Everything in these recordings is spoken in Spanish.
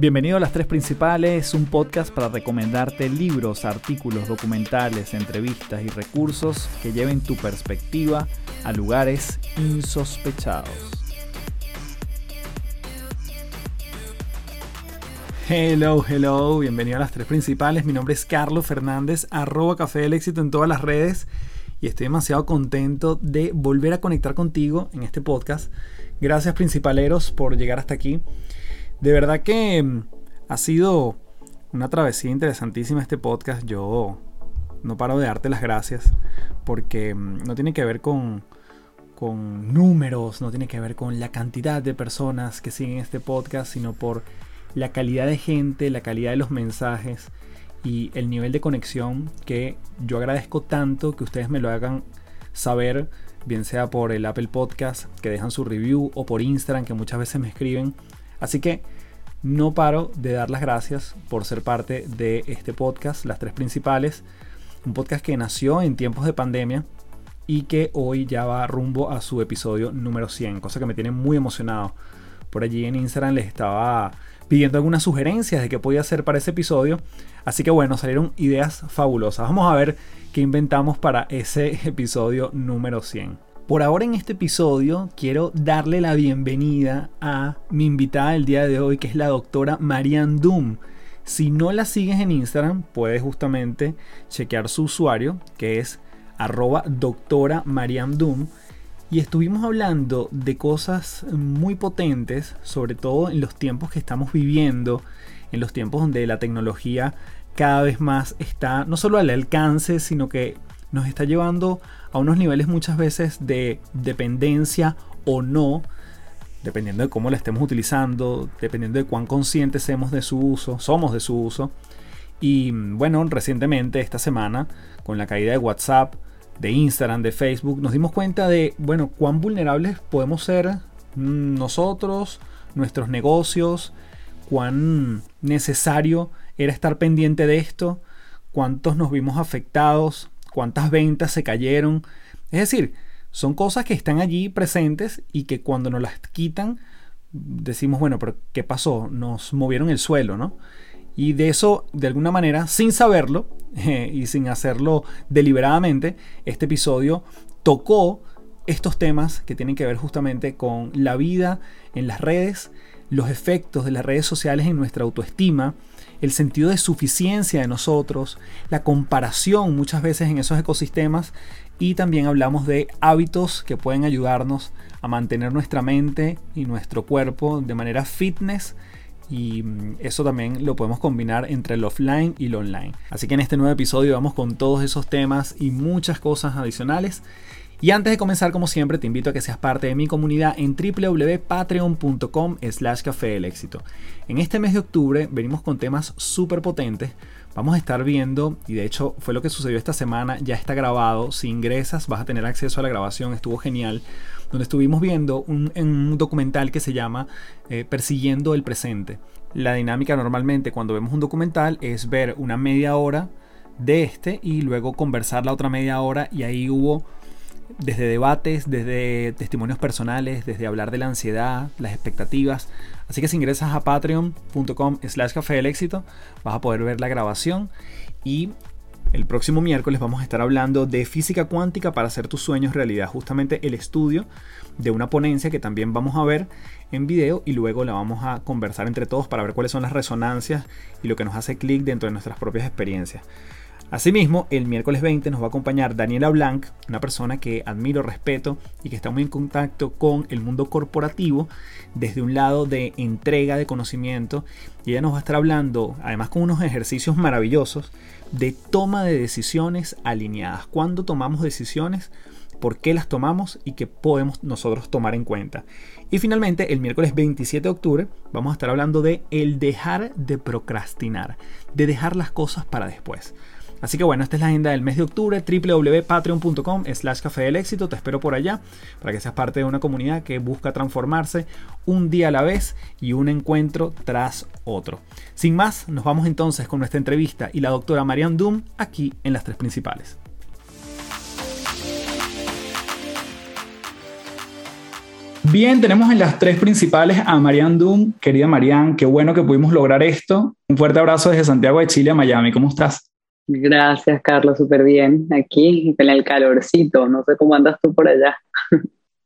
Bienvenido a Las Tres Principales, un podcast para recomendarte libros, artículos, documentales, entrevistas y recursos que lleven tu perspectiva a lugares insospechados. Hello, hello, bienvenido a Las Tres Principales. Mi nombre es Carlos Fernández, arroba Café del Éxito en todas las redes y estoy demasiado contento de volver a conectar contigo en este podcast. Gracias principaleros por llegar hasta aquí. De verdad que mm, ha sido una travesía interesantísima este podcast. Yo no paro de darte las gracias porque mm, no tiene que ver con, con números, no tiene que ver con la cantidad de personas que siguen este podcast, sino por la calidad de gente, la calidad de los mensajes y el nivel de conexión que yo agradezco tanto que ustedes me lo hagan saber, bien sea por el Apple Podcast, que dejan su review, o por Instagram, que muchas veces me escriben. Así que no paro de dar las gracias por ser parte de este podcast, las tres principales. Un podcast que nació en tiempos de pandemia y que hoy ya va rumbo a su episodio número 100, cosa que me tiene muy emocionado. Por allí en Instagram les estaba pidiendo algunas sugerencias de qué podía hacer para ese episodio. Así que bueno, salieron ideas fabulosas. Vamos a ver qué inventamos para ese episodio número 100. Por ahora en este episodio quiero darle la bienvenida a mi invitada del día de hoy, que es la doctora Marianne Doom. Si no la sigues en Instagram, puedes justamente chequear su usuario, que es arroba doctora Marianne. Y estuvimos hablando de cosas muy potentes, sobre todo en los tiempos que estamos viviendo, en los tiempos donde la tecnología cada vez más está no solo al alcance, sino que nos está llevando a unos niveles muchas veces de dependencia o no, dependiendo de cómo la estemos utilizando, dependiendo de cuán conscientes somos de su uso, somos de su uso. Y bueno, recientemente, esta semana, con la caída de WhatsApp, de Instagram, de Facebook, nos dimos cuenta de, bueno, cuán vulnerables podemos ser nosotros, nuestros negocios, cuán necesario era estar pendiente de esto, cuántos nos vimos afectados cuántas ventas se cayeron. Es decir, son cosas que están allí presentes y que cuando nos las quitan decimos, bueno, pero ¿qué pasó? Nos movieron el suelo, ¿no? Y de eso, de alguna manera, sin saberlo y sin hacerlo deliberadamente, este episodio tocó estos temas que tienen que ver justamente con la vida en las redes, los efectos de las redes sociales en nuestra autoestima, el sentido de suficiencia de nosotros, la comparación muchas veces en esos ecosistemas y también hablamos de hábitos que pueden ayudarnos a mantener nuestra mente y nuestro cuerpo de manera fitness y mm, eso también lo podemos combinar entre el offline y el online. Así que en este nuevo episodio vamos con todos esos temas y muchas cosas adicionales. Y antes de comenzar, como siempre, te invito a que seas parte de mi comunidad en www.patreon.com slash café del éxito. En este mes de octubre venimos con temas súper potentes. Vamos a estar viendo, y de hecho fue lo que sucedió esta semana, ya está grabado. Si ingresas vas a tener acceso a la grabación, estuvo genial. Donde estuvimos viendo un, documental que se llama eh, Persiguiendo el presente. La dinámica normalmente cuando vemos un documental es ver una media hora de este y luego conversar la otra media hora y ahí hubo desde debates, desde testimonios personales, desde hablar de la ansiedad, las expectativas. Así que si ingresas a patreon.com slash café del éxito, vas a poder ver la grabación y el próximo miércoles vamos a estar hablando de física cuántica para hacer tus sueños realidad. Justamente el estudio de una ponencia que también vamos a ver en video y luego la vamos a conversar entre todos para ver cuáles son las resonancias y lo que nos hace clic dentro de nuestras propias experiencias. Asimismo, el miércoles 20 nos va a acompañar Daniela Blanc, una persona que admiro, respeto y que está muy en contacto con el mundo corporativo desde un lado de entrega de conocimiento. Y ella nos va a estar hablando, además con unos ejercicios maravillosos, de toma de decisiones alineadas. ¿Cuándo tomamos decisiones? ¿Por qué las tomamos? Y qué podemos nosotros tomar en cuenta. Y finalmente, el miércoles 27 de octubre, vamos a estar hablando de el dejar de procrastinar, de dejar las cosas para después. Así que bueno, esta es la agenda del mes de octubre, www.patreon.com slash café del éxito, te espero por allá para que seas parte de una comunidad que busca transformarse un día a la vez y un encuentro tras otro. Sin más, nos vamos entonces con nuestra entrevista y la doctora Marianne Doom aquí en las tres principales. Bien, tenemos en las tres principales a Marianne Doom. Querida Marianne, qué bueno que pudimos lograr esto. Un fuerte abrazo desde Santiago de Chile a Miami. ¿Cómo estás? Gracias, Carlos, súper bien. Aquí con el calorcito. No sé cómo andas tú por allá.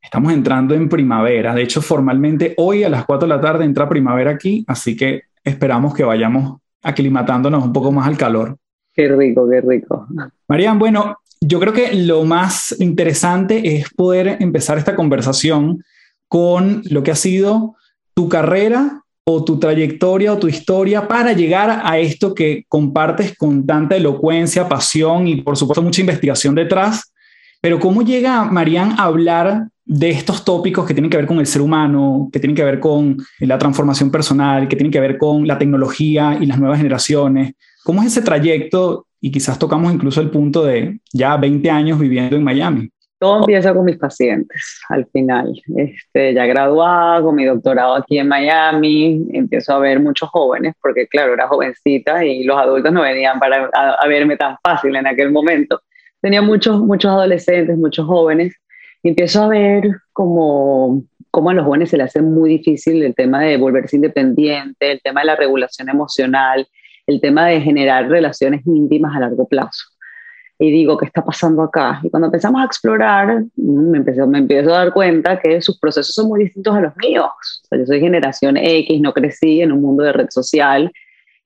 Estamos entrando en primavera. De hecho, formalmente hoy a las 4 de la tarde entra primavera aquí, así que esperamos que vayamos aclimatándonos un poco más al calor. Qué rico, qué rico. Marian, bueno, yo creo que lo más interesante es poder empezar esta conversación con lo que ha sido tu carrera o tu trayectoria o tu historia para llegar a esto que compartes con tanta elocuencia, pasión y por supuesto mucha investigación detrás. Pero ¿cómo llega Marian a hablar de estos tópicos que tienen que ver con el ser humano, que tienen que ver con la transformación personal, que tienen que ver con la tecnología y las nuevas generaciones. ¿Cómo es ese trayecto? Y quizás tocamos incluso el punto de ya 20 años viviendo en Miami. Todo empieza con mis pacientes al final. Este, ya graduada, con mi doctorado aquí en Miami, empiezo a ver muchos jóvenes, porque claro, era jovencita y los adultos no venían para a, verme tan fácil en aquel momento. Tenía muchos, muchos adolescentes, muchos jóvenes, y empiezo a ver como cómo a los jóvenes se les hace muy difícil el tema de volverse independiente, el tema de la regulación emocional, el tema de generar relaciones íntimas a largo plazo. Y digo, ¿qué está pasando acá? Y cuando empezamos a explorar, mm, me empiezo, me empiezo a dar cuenta que sus procesos son muy distintos a los míos. O sea, yo soy generación X, no crecí en un mundo de red social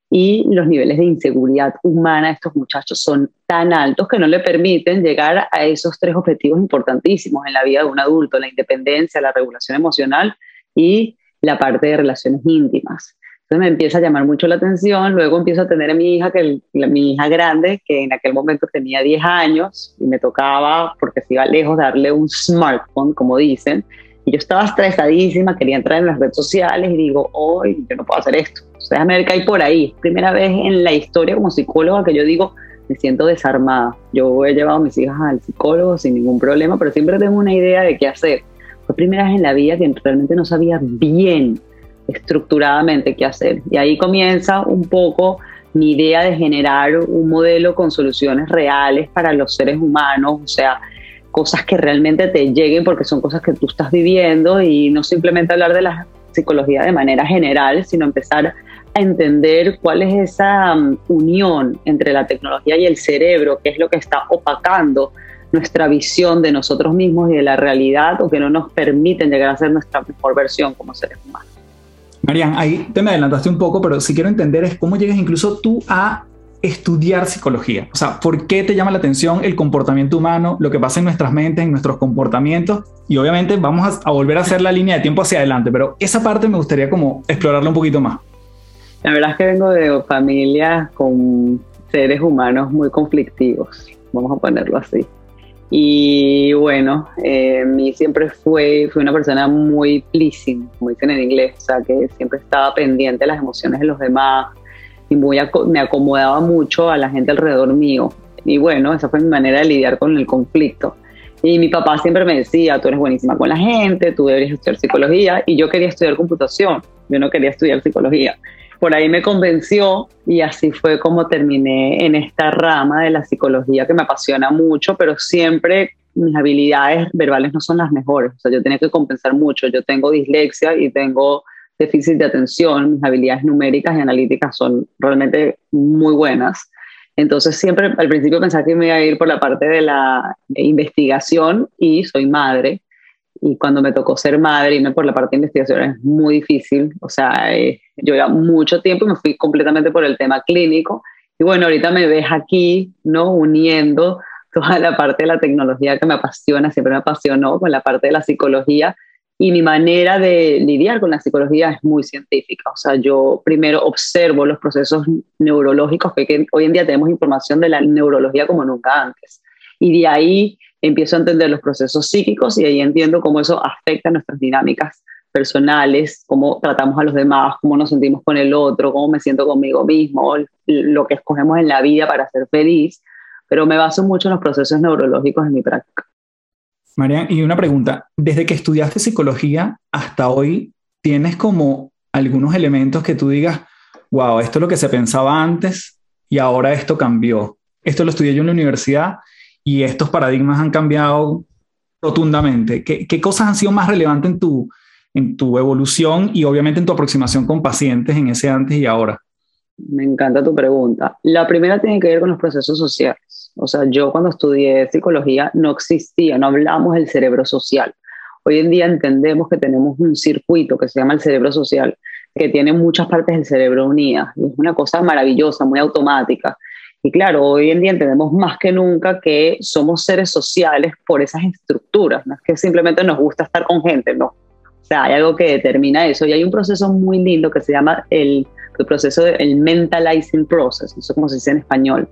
y los niveles de inseguridad humana de estos muchachos son tan altos que no le permiten llegar a esos tres objetivos importantísimos en la vida de un adulto, la independencia, la regulación emocional y la parte de relaciones íntimas. Entonces me empieza a llamar mucho la atención, luego empiezo a tener a mi hija, que mi hija grande, que en aquel momento tenía 10 años y me tocaba, porque se iba lejos, darle un smartphone, como dicen, y yo estaba estresadísima, quería entrar en las redes sociales y digo, hoy yo no puedo hacer esto déjame ver qué hay por ahí. Primera vez en la historia como psicóloga que yo digo, me siento desarmada. Yo he llevado a mis hijas al psicólogo sin ningún problema, pero siempre tengo una idea de qué hacer. Fue primera vez en la vida que realmente no sabía bien estructuradamente qué hacer. Y ahí comienza un poco mi idea de generar un modelo con soluciones reales para los seres humanos, o sea, cosas que realmente te lleguen porque son cosas que tú estás viviendo y no simplemente hablar de la psicología de manera general, sino empezar entender cuál es esa um, unión entre la tecnología y el cerebro, qué es lo que está opacando nuestra visión de nosotros mismos y de la realidad o que no nos permiten llegar a ser nuestra mejor versión como seres humanos. Marian, ahí te me adelantaste un poco, pero si quiero entender es cómo llegas incluso tú a estudiar psicología. O sea, ¿por qué te llama la atención el comportamiento humano, lo que pasa en nuestras mentes, en nuestros comportamientos? Y obviamente vamos a, volver a hacer la línea de tiempo hacia adelante, pero esa parte me gustaría como explorarla un poquito más. La verdad es que vengo de familias con seres humanos muy conflictivos, vamos a ponerlo así. Y bueno, eh, mí siempre fue, fui una persona muy pleasing, como dicen en inglés, o sea, que siempre estaba pendiente de las emociones de los demás y muy me acomodaba mucho a la gente alrededor mío. Y bueno, esa fue mi manera de lidiar con el conflicto. Y mi papá siempre me decía, tú eres buenísima con la gente, tú deberías estudiar psicología, y yo quería estudiar computación, yo no quería estudiar psicología por ahí me convenció y así fue como terminé en esta rama de la psicología que me apasiona mucho, pero siempre mis habilidades verbales no son las mejores. O sea, yo tenía que compensar mucho. Yo tengo dislexia y tengo déficit de atención. Mis habilidades numéricas y analíticas son realmente muy buenas. Entonces siempre al principio pensaba que me iba a ir por la parte de la investigación y soy madre y cuando me tocó ser madre, irme por la parte de investigación es muy difícil. O sea, eh, yo ya mucho tiempo me fui completamente por el tema clínico. Y bueno, ahorita me ves aquí, ¿no? Uniendo toda la parte de la tecnología que me apasiona, siempre me apasionó, con la parte de la psicología. Y mi manera de lidiar con la psicología es muy científica. O sea, yo primero observo los procesos neurológicos, que hoy en día tenemos información de la neurología como nunca antes. Y de ahí empiezo a entender los procesos psíquicos y ahí entiendo cómo eso afecta nuestras dinámicas personales, cómo tratamos a los demás, cómo nos sentimos con el otro, cómo me siento conmigo mismo, lo que escogemos en la vida para ser feliz, pero me baso mucho en los procesos neurológicos en mi práctica. María, y una pregunta, desde que estudiaste psicología hasta hoy, ¿tienes como algunos elementos que tú digas, wow, esto es lo que se pensaba antes y ahora esto cambió? Esto lo estudié yo en la universidad y estos paradigmas han cambiado rotundamente. ¿Qué, ¿Qué, cosas han sido más relevantes en tu, en tu evolución y obviamente en tu aproximación con pacientes en ese antes y ahora? Me encanta tu pregunta. La primera tiene que ver con los procesos sociales. O sea, yo cuando estudié psicología no existía, no hablamos del cerebro social. Hoy en día entendemos que tenemos un circuito que se llama el cerebro social, que tiene muchas partes del cerebro unidas. es una cosa maravillosa, muy automática. Y claro, hoy en día entendemos más que nunca que somos seres sociales por esas estructuras. No es que simplemente nos gusta estar con gente, no. O sea, hay algo que determina eso. Y hay un proceso muy lindo que se llama el, el proceso del mentalizing process, no sé cómo se dice en español,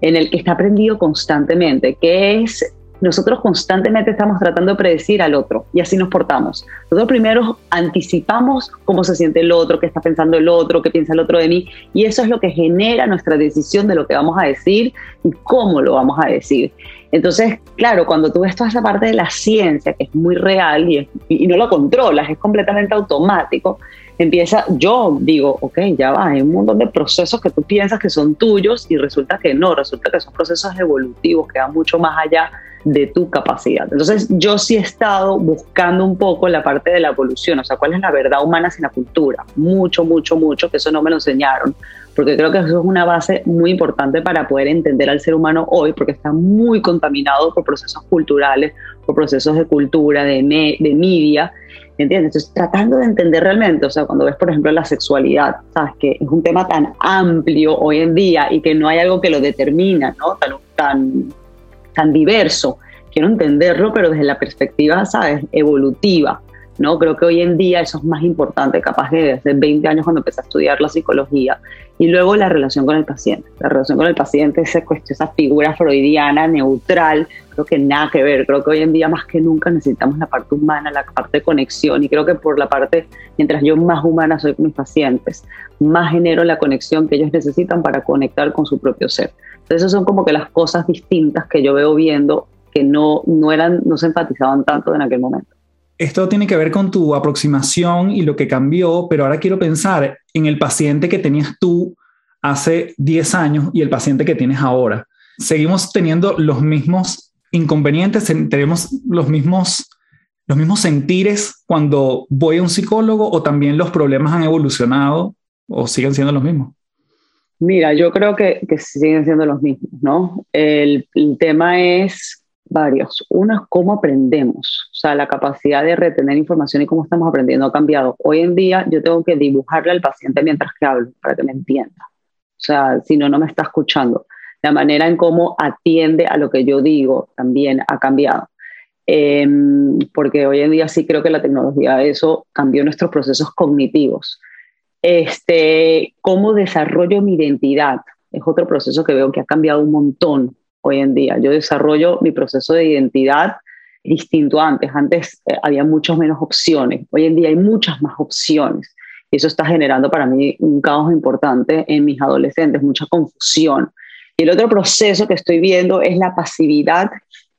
en el que está aprendido constantemente, que es nosotros constantemente estamos tratando de predecir al otro y así nos portamos. Nosotros primero anticipamos cómo se siente el otro, qué está pensando el otro, qué piensa el otro de mí y eso es lo que genera nuestra decisión de lo que vamos a decir y cómo lo vamos a decir. Entonces, claro, cuando tú ves toda esa parte de la ciencia que es muy real y, y no lo controlas, es completamente automático, empieza, yo digo, ok, ya va, hay un montón de procesos que tú piensas que son tuyos y resulta que no, resulta que son procesos evolutivos que van mucho más allá de tu capacidad. Entonces, yo sí he estado buscando un poco la parte de la evolución, o sea, cuál es la verdad humana sin la cultura. Mucho, mucho, mucho, que eso no me lo enseñaron, porque creo que eso es una base muy importante para poder entender al ser humano hoy, porque está muy contaminado por procesos culturales, por procesos de cultura, de, de media, ¿entiendes? Entonces, tratando de entender realmente, o sea, cuando ves, por ejemplo, la sexualidad, sabes que es un tema tan amplio hoy en día y que no hay algo que lo determina, ¿no? Tan, tan tan diverso. Quiero entenderlo, pero desde la perspectiva, ¿sabes?, evolutiva. ¿No? Creo que hoy en día eso es más importante, capaz de hace 20 años cuando empecé a estudiar la psicología. Y luego la relación con el paciente. La relación con el paciente, esa, esa figura freudiana, neutral, creo que nada que ver. Creo que hoy en día más que nunca necesitamos la parte humana, la parte de conexión. Y creo que por la parte, mientras yo más humana soy con mis pacientes, más genero la conexión que ellos necesitan para conectar con su propio ser. Entonces, esas son como que las cosas distintas que yo veo viendo que no, no, eran, no se enfatizaban tanto en aquel momento. Esto tiene que ver con tu aproximación y lo que cambió, pero ahora quiero pensar en el paciente que tenías tú hace 10 años y el paciente que tienes ahora. Seguimos teniendo los mismos inconvenientes, tenemos los mismos, los mismos sentires cuando voy a un psicólogo o también los problemas han evolucionado o siguen siendo los mismos. Mira, yo creo que, siguen siendo los mismos, ¿no? El, tema es varios. Uno es cómo aprendemos, o sea, la capacidad de retener información y cómo estamos aprendiendo ha cambiado. Hoy en día yo tengo que dibujarle al paciente mientras que hablo para que me entienda. O sea, si no, no me está escuchando. La manera en cómo atiende a lo que yo digo también ha cambiado. Eh, porque hoy en día sí creo que la tecnología, eso cambió nuestros procesos cognitivos este, cómo desarrollo mi identidad. Es otro proceso que veo que ha cambiado un montón hoy en día. Yo desarrollo mi proceso de identidad distinto antes. Antes eh, había muchas menos opciones. Hoy en día hay muchas más opciones. Y eso está generando para mí un caos importante en mis adolescentes, mucha confusión. Y el otro proceso que estoy viendo es la pasividad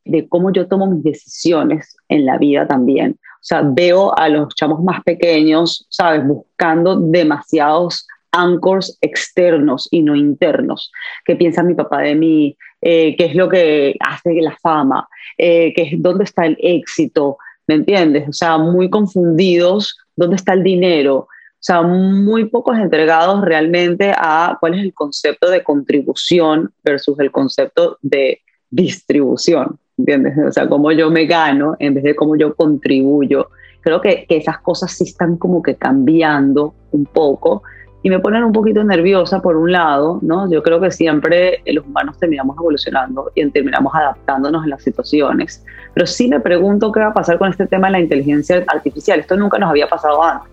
de cómo yo tomo mis decisiones en la vida también. O sea, veo a los chamos más pequeños, ¿sabes? Buscando demasiados anchors externos y no internos. ¿Qué piensa mi papá de mí? Eh, ¿Qué es lo que hace la fama? Eh, ¿qué es, ¿Dónde está el éxito? ¿Me entiendes? O sea, muy confundidos. ¿Dónde está el dinero? O sea, muy pocos entregados realmente a cuál es el concepto de contribución versus el concepto de distribución. ¿entiendes? O sea, cómo yo me gano en vez de cómo yo contribuyo. Creo que, que, esas cosas sí están como que cambiando un poco y me ponen un poquito nerviosa por un lado, ¿no? Yo creo que siempre los humanos terminamos evolucionando y terminamos adaptándonos en las situaciones, pero sí me pregunto qué va a pasar con este tema de la inteligencia artificial. Esto nunca nos había pasado antes,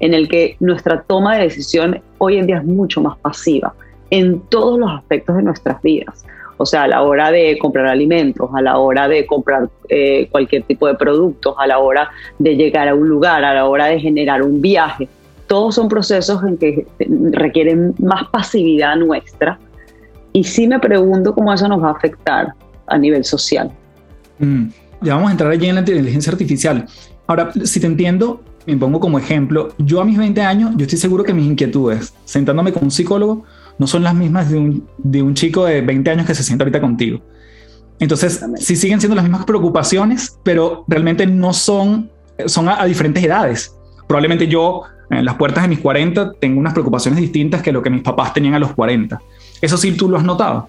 en el que nuestra toma de decisión hoy en día es mucho más pasiva en todos los aspectos de nuestras vidas. O sea, a la hora de comprar alimentos, a la hora de comprar eh, cualquier tipo de productos, a la hora de llegar a un lugar, a la hora de generar un viaje. Todos son procesos en que requieren más pasividad nuestra. Y sí me pregunto cómo eso nos va a afectar a nivel social. Mm, ya vamos a entrar allí en la inteligencia artificial. Ahora, si te entiendo, me pongo como ejemplo, yo a mis 20 años, yo estoy seguro que mis inquietudes, sentándome con un psicólogo, no son las mismas de un, de un chico de 20 años que se sienta ahorita contigo. Entonces, sí siguen siendo las mismas preocupaciones, pero realmente no son, son a, diferentes edades. Probablemente yo, en las puertas de mis 40, tengo unas preocupaciones distintas que lo que mis papás tenían a los 40. ¿Eso sí tú lo has notado?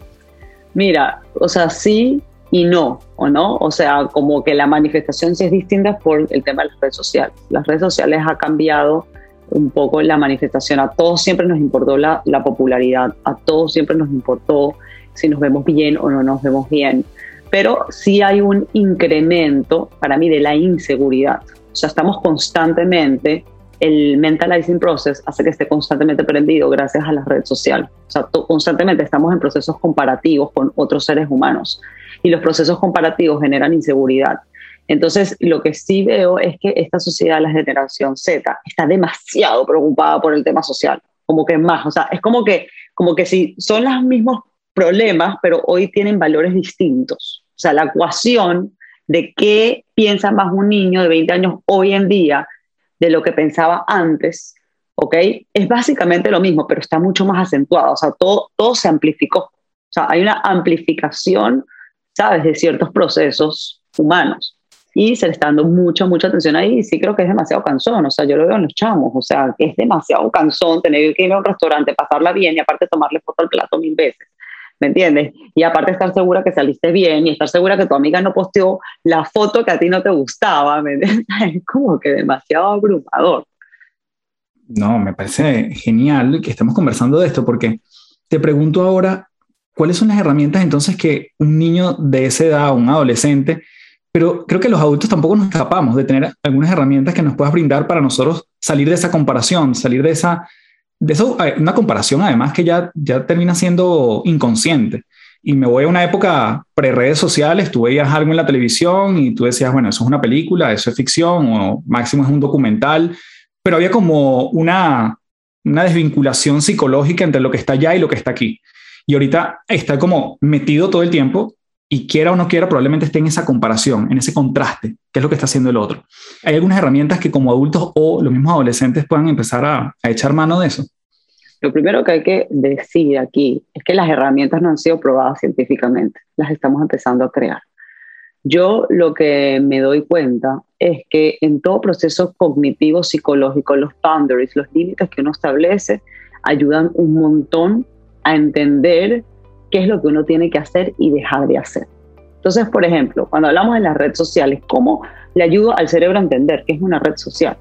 Mira, o sea, sí y no, ¿o no? O sea, como que la manifestación sí es distinta por el tema de las redes sociales. Las redes sociales ha cambiado un poco la manifestación. A todos siempre nos importó la, la popularidad, a todos siempre nos importó si nos vemos bien o no nos vemos bien. Pero sí hay un incremento para mí de la inseguridad. O sea, estamos constantemente, el mentalizing process hace que esté constantemente prendido gracias a las redes sociales. O sea, constantemente estamos en procesos comparativos con otros seres humanos y los procesos comparativos generan inseguridad. Entonces, lo que sí veo es que esta sociedad, la generación Z, está demasiado preocupada por el tema social, como que más, o sea, es como que, como que si son los mismos problemas, pero hoy tienen valores distintos. O sea, la ecuación de qué piensa más un niño de 20 años hoy en día de lo que pensaba antes, ¿ok? Es básicamente lo mismo, pero está mucho más acentuado, o sea, todo, todo se amplificó. O sea, hay una amplificación, ¿sabes?, de ciertos procesos humanos. Y se le está dando mucha, mucha atención ahí. Y sí creo que es demasiado cansón. O sea, yo lo veo en los chamos. O sea, es demasiado cansón tener que ir a un restaurante, pasarla bien y aparte tomarle foto al plato mil veces. ¿Me entiendes? Y aparte estar segura que saliste bien y estar segura que tu amiga no posteó la foto que a ti no te gustaba, ¿me entiendes? Es como que demasiado abrumador. No, me parece genial que estemos conversando de esto porque te pregunto ahora, ¿cuáles son las herramientas entonces que un niño de esa edad, un adolescente, pero creo que los adultos tampoco nos escapamos de tener algunas herramientas que nos puedas brindar para nosotros salir de esa comparación, salir de esa de eso, una comparación además que ya, ya termina siendo inconsciente. Y me voy a una época pre-redes sociales, tú veías algo en la televisión y tú decías, bueno, eso es una película, eso es ficción o máximo es un documental, pero había como una, una desvinculación psicológica entre lo que está allá y lo que está aquí. Y ahorita está como metido todo el tiempo y quiera o no quiera, probablemente esté en esa comparación, en ese contraste, que es lo que está haciendo el otro. ¿Hay algunas herramientas que como adultos o los mismos adolescentes puedan empezar a, echar mano de eso? Lo primero que hay que decir aquí es que las herramientas no han sido probadas científicamente, las estamos empezando a crear. Yo lo que me doy cuenta es que en todo proceso cognitivo psicológico, los boundaries, los límites que uno establece, ayudan un montón a entender qué es lo que uno tiene que hacer y dejar de hacer. Entonces, por ejemplo, cuando hablamos de las redes sociales, ¿cómo le ayudo al cerebro a entender qué es una red social?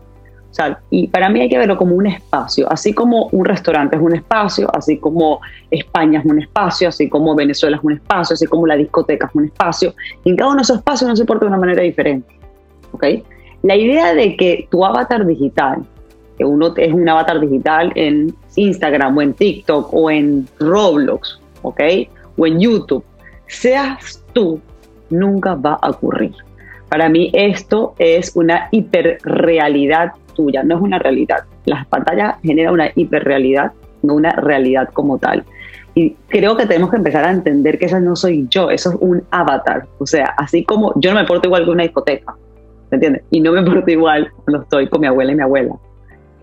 O sea, y para mí hay que verlo como un espacio, así como un restaurante es un espacio, así como España es un espacio, así como Venezuela es un espacio, así como la discoteca es un espacio. Y en cada uno de esos espacios no se porta de una manera diferente. ¿ok? La idea de que tu avatar digital, que uno es un avatar digital en Instagram o en TikTok o en Roblox ¿ok? O en YouTube, seas tú, nunca va a ocurrir. Para mí esto es una hiperrealidad tuya, no es una realidad. Las pantallas generan una hiperrealidad, no una realidad como tal. Y creo que tenemos que empezar a entender que eso no soy yo, eso es un avatar. O sea, así como yo no me porto igual que una discoteca, ¿me entiendes? Y no me porto igual cuando estoy con mi abuela y mi abuela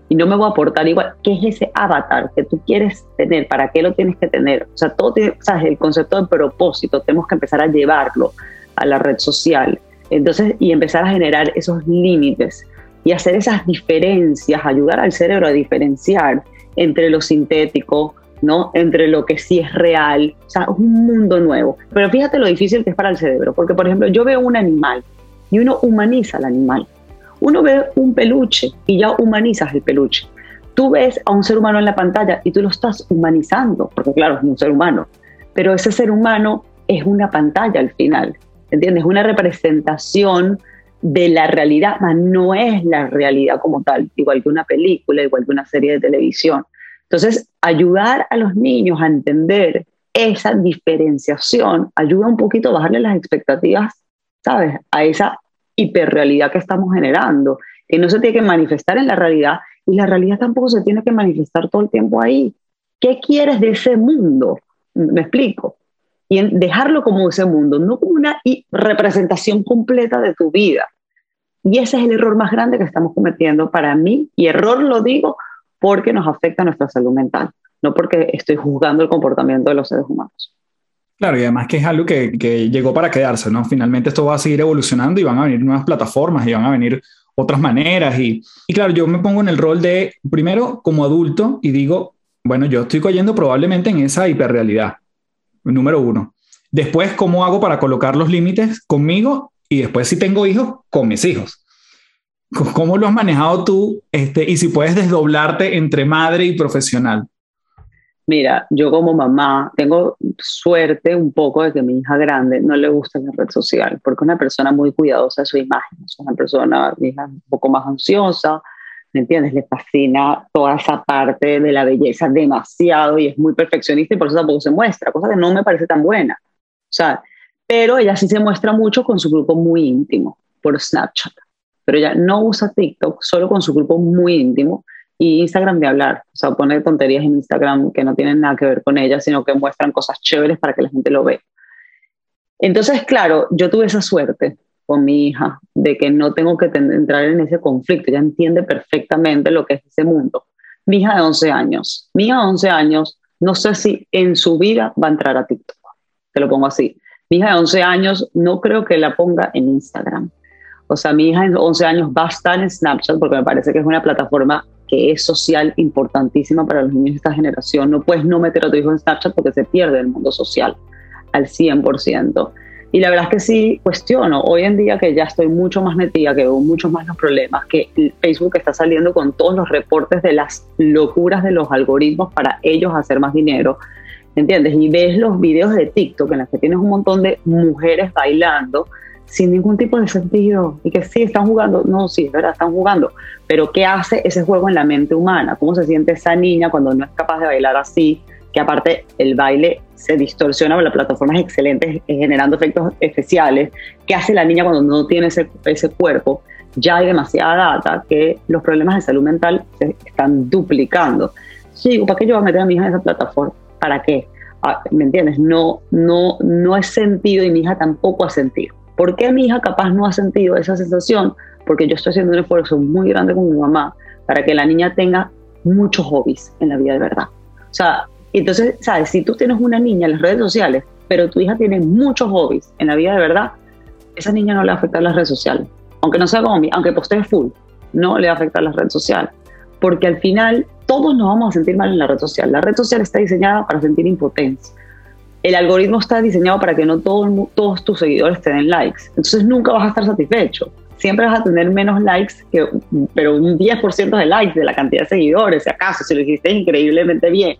y no me voy a aportar igual. ¿Qué es ese avatar que tú quieres tener? ¿Para qué lo tienes que tener? O sea, todo tiene, ¿sabes? El concepto de propósito, tenemos que empezar a llevarlo a la red social. Entonces, y empezar a generar esos límites y hacer esas diferencias, ayudar al cerebro a diferenciar entre lo sintético, ¿no? Entre lo que sí es real, o sea, un mundo nuevo. Pero fíjate lo difícil que es para el cerebro, porque por ejemplo, yo veo un animal y uno humaniza al animal. Uno ve un peluche y ya humanizas el peluche. Tú ves a un ser humano en la pantalla y tú lo estás humanizando, porque claro, es un ser humano, pero ese ser humano es una pantalla al final, ¿entiendes? Una representación de la realidad, mas no es la realidad como tal, igual que una película, igual que una serie de televisión. Entonces, ayudar a los niños a entender esa diferenciación ayuda un poquito a bajarle las expectativas, ¿sabes? A esa hiperrealidad que estamos generando, que no se tiene que manifestar en la realidad y la realidad tampoco se tiene que manifestar todo el tiempo ahí. ¿Qué quieres de ese mundo? Me explico. Y dejarlo como ese mundo, no como una representación completa de tu vida. Y ese es el error más grande que estamos cometiendo para mí. Y error lo digo porque nos afecta a nuestra salud mental, no porque estoy juzgando el comportamiento de los seres humanos. Claro, y además que es algo que, que, llegó para quedarse, ¿no? Finalmente esto va a seguir evolucionando y van a venir nuevas plataformas y van a venir otras maneras. Y, y claro, yo me pongo en el rol de, primero, como adulto y digo, bueno, yo estoy cayendo probablemente en esa hiperrealidad, número uno. Después, ¿cómo hago para colocar los límites conmigo? Y después, si tengo hijos, con mis hijos. ¿Cómo lo has manejado tú? Este, y si puedes desdoblarte entre madre y profesional. Mira, yo como mamá tengo suerte un poco de que mi hija grande no le gusta la red social, porque es una persona muy cuidadosa de su imagen, es una persona, mi hija, un poco más ansiosa, ¿me entiendes? Le fascina toda esa parte de la belleza demasiado y es muy perfeccionista y por eso tampoco se muestra, cosa que no me parece tan buena. O sea, pero ella sí se muestra mucho con su grupo muy íntimo por Snapchat, pero ella no usa TikTok solo con su grupo muy íntimo y Instagram de hablar, o sea, pone tonterías en Instagram que no tienen nada que ver con ella, sino que muestran cosas chéveres para que la gente lo vea. Entonces, claro, yo tuve esa suerte con mi hija de que no tengo que entrar en ese conflicto, ella entiende perfectamente lo que es ese mundo. Mi hija de 11 años, mi hija de 11 años, no sé si en su vida va a entrar a TikTok, te lo pongo así. Mi hija de 11 años no creo que la ponga en Instagram. O sea, mi hija de 11 años va a estar en Snapchat porque me parece que es una plataforma que es social importantísima para los niños de esta generación. No puedes no meter a tu hijo en Snapchat porque se pierde el mundo social al 100%. Y la verdad es que sí cuestiono, hoy en día que ya estoy mucho más metida, que veo mucho más los problemas, que Facebook está saliendo con todos los reportes de las locuras de los algoritmos para ellos hacer más dinero, ¿entiendes? Y ves los videos de TikTok en los que tienes un montón de mujeres bailando, sin ningún tipo de sentido y que sí, están jugando, no, sí, es verdad, están jugando, pero ¿qué hace ese juego en la mente humana? ¿Cómo se siente esa niña cuando no es capaz de bailar así? Que aparte el baile se distorsiona, la plataforma es excelente generando efectos especiales. ¿Qué hace la niña cuando no tiene ese, ese cuerpo? Ya hay demasiada data que los problemas de salud mental se están duplicando. Sí, ¿para qué yo voy a meter a mi hija en esa plataforma? ¿Para qué? Ah, ¿Me entiendes? No, no, no es sentido y mi hija tampoco ha sentido. ¿Por qué mi hija capaz no ha sentido esa sensación? Porque yo estoy haciendo un esfuerzo muy grande con mi mamá para que la niña tenga muchos hobbies en la vida de verdad. O sea, entonces, ¿sabes? Si tú tienes una niña en las redes sociales, pero tu hija tiene muchos hobbies en la vida de verdad, esa niña no le va a afectar las redes sociales. Aunque no sea como aunque postee full, no le va a afectar las redes sociales. Porque al final todos nos vamos a sentir mal en la red social. La red social está diseñada para sentir impotencia el algoritmo está diseñado para que no todos tus seguidores te den likes. Entonces nunca vas a estar satisfecho. Siempre vas a tener menos likes, que, pero un 10% de likes de la cantidad de seguidores, si acaso, si lo hiciste increíblemente bien.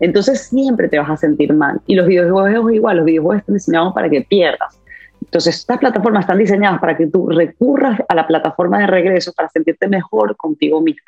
Entonces siempre te vas a sentir mal. Y los videojuegos igual, los videojuegos están diseñados para que pierdas. Entonces estas plataformas están diseñadas para que tú recurras a la plataforma de regreso para sentirte mejor contigo mismo.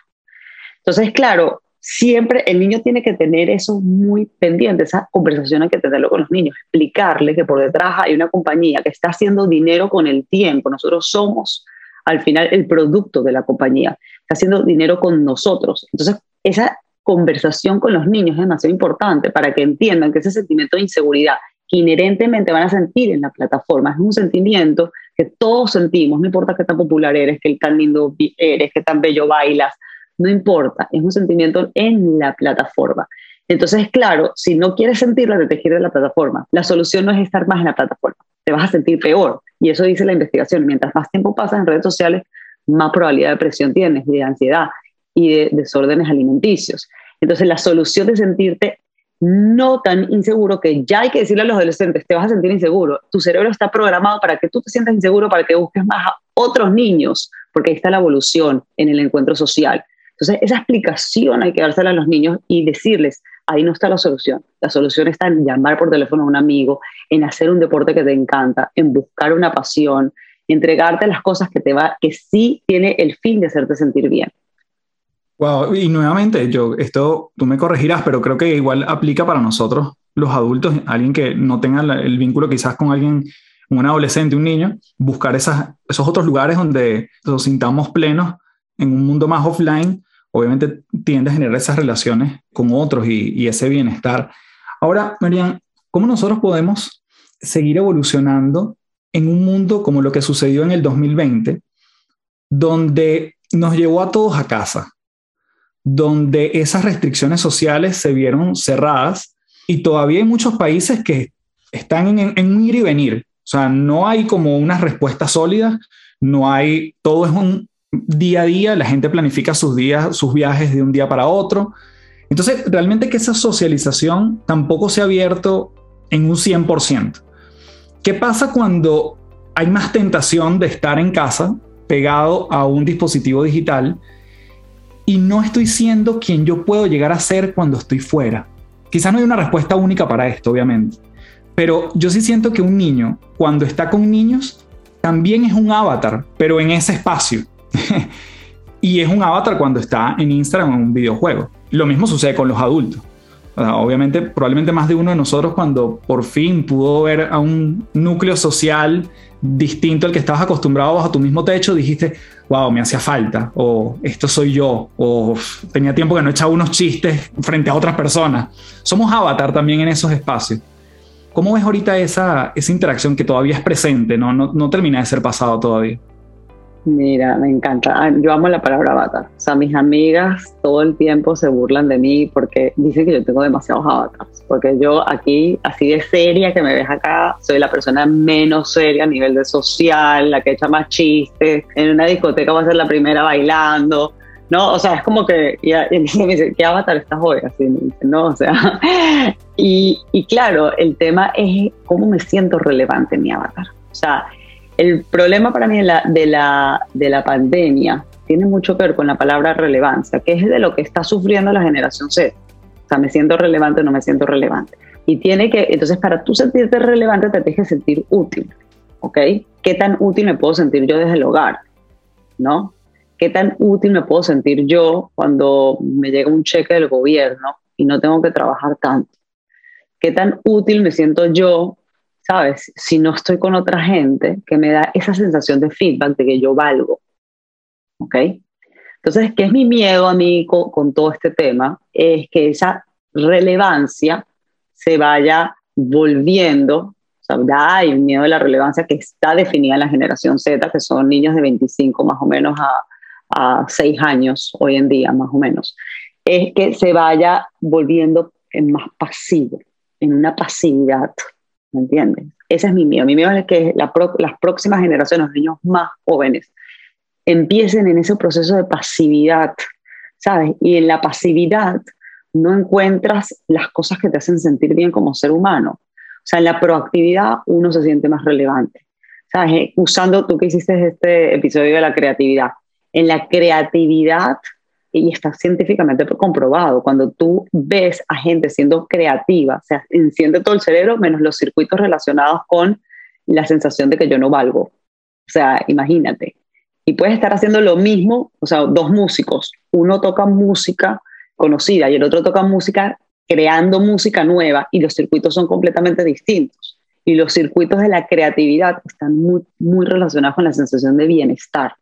Entonces, claro, siempre el niño tiene que tener eso muy pendiente, esa conversación hay que tenerlo con los niños, explicarle que por detrás hay una compañía que está haciendo dinero con el tiempo, nosotros somos al final el producto de la compañía, está haciendo dinero con nosotros. Entonces, esa conversación con los niños es demasiado importante para que entiendan que ese sentimiento de inseguridad que inherentemente van a sentir en la plataforma es un sentimiento que todos sentimos, no importa qué tan popular eres, qué tan lindo eres, qué tan bello bailas, no importa, es un sentimiento en la plataforma. Entonces, claro, si no quieres sentirlo, te de la plataforma. La solución no es estar más en la plataforma, te vas a sentir peor. Y eso dice la investigación. Mientras más tiempo pasas en redes sociales, más probabilidad de depresión tienes, de ansiedad y de desórdenes alimenticios. Entonces, la solución de sentirte no tan inseguro que ya hay que decirle a los adolescentes, te vas a sentir inseguro. Tu cerebro está programado para que tú te sientas inseguro, para que busques más a otros niños, porque ahí está la evolución en el encuentro social. Entonces, esa explicación hay que dársela a los niños y decirles, ahí no está la solución. La solución está en llamar por teléfono a un amigo, en hacer un deporte que te encanta, en buscar una pasión, entregarte las cosas que te va, que sí tiene el fin de hacerte sentir bien. Wow, y nuevamente, yo, esto tú me corregirás, pero creo que igual aplica para nosotros, los adultos, alguien que no tenga el vínculo quizás con alguien, un adolescente, un niño, buscar esas, esos otros lugares donde nos sintamos plenos en un mundo más offline, obviamente tiende a generar esas relaciones con otros y, ese bienestar. Ahora, Marian, ¿cómo nosotros podemos seguir evolucionando en un mundo como lo que sucedió en el 2020, donde nos llevó a todos a casa, donde esas restricciones sociales se vieron cerradas y todavía hay muchos países que están en, en, un ir y venir. O sea, no hay como unas respuestas sólidas, no hay, todo es un día a día, la gente planifica sus días, sus viajes de un día para otro. Entonces, realmente que esa socialización tampoco se ha abierto en un 100%. ¿Qué pasa cuando hay más tentación de estar en casa pegado a un dispositivo digital y no estoy siendo quien yo puedo llegar a ser cuando estoy fuera? Quizás no hay una respuesta única para esto, obviamente, pero yo sí siento que un niño, cuando está con niños, también es un avatar, pero en ese espacio. y es un avatar cuando está en Instagram en un videojuego. Lo mismo sucede con los adultos. obviamente, probablemente más de uno de nosotros cuando por fin pudo ver a un núcleo social distinto al que estabas acostumbrado bajo tu mismo techo, dijiste, wow, me hacía falta, o esto soy yo, o tenía tiempo que no echaba unos chistes frente a otras personas. Somos avatar también en esos espacios. ¿Cómo ves ahorita esa, esa interacción que todavía es presente, no, no, no termina de ser pasado todavía? Mira, me encanta. Ah, yo amo la palabra avatar. O sea, mis amigas todo el tiempo se burlan de mí porque dicen que yo tengo demasiados avatars. Porque yo aquí, así de seria que me ves acá, soy la persona menos seria a nivel de social, la que echa más chistes. En una discoteca voy a ser la primera bailando. ¿no? O sea, es como que, y, entonces me dice, ¿qué avatar estás hoy? Así me dice, ¿no? O sea, y, y claro, el tema es cómo me siento relevante en mi avatar. O sea, el problema para mí de la, de, la, de la pandemia tiene mucho que ver con la palabra relevancia, que es de lo que está sufriendo la generación Z. O sea, me siento relevante o no me siento relevante. Y tiene que, entonces para tú sentirte relevante te tienes que sentir útil, ¿ok? ¿Qué tan útil me puedo sentir yo desde el hogar? ¿No? ¿Qué tan útil me puedo sentir yo cuando me llega un cheque del gobierno y no tengo que trabajar tanto? ¿Qué tan útil me siento yo ¿sabes? Si no estoy con otra gente que me da esa sensación de feedback de que yo valgo. ¿Ok? Entonces, ¿qué es mi miedo a mí con, todo este tema? Es que esa relevancia se vaya volviendo, o sea, ya hay un miedo de la relevancia que está definida en la generación Z, que son niños de 25 más o menos a, a 6 años hoy en día, más o menos, es que se vaya volviendo más pasivo, en una pasividad ¿me entiendes? Ese es mi miedo. Mi miedo es que las próximas generaciones, los niños más jóvenes, empiecen en ese proceso de pasividad, ¿sabes? Y en la pasividad no encuentras las cosas que te hacen sentir bien como ser humano. O sea, en la proactividad uno se siente más relevante. ¿Sabes? Usando tú que hiciste este episodio de la creatividad. En la creatividad y está científicamente comprobado, cuando tú ves a gente siendo creativa, o sea, enciende todo el cerebro menos los circuitos relacionados con la sensación de que yo no valgo. O sea, imagínate. Y puedes estar haciendo lo mismo, o sea, dos músicos, uno toca música conocida y el otro toca música creando música nueva y los circuitos son completamente distintos. Y los circuitos de la creatividad están muy relacionados con la sensación de bienestar.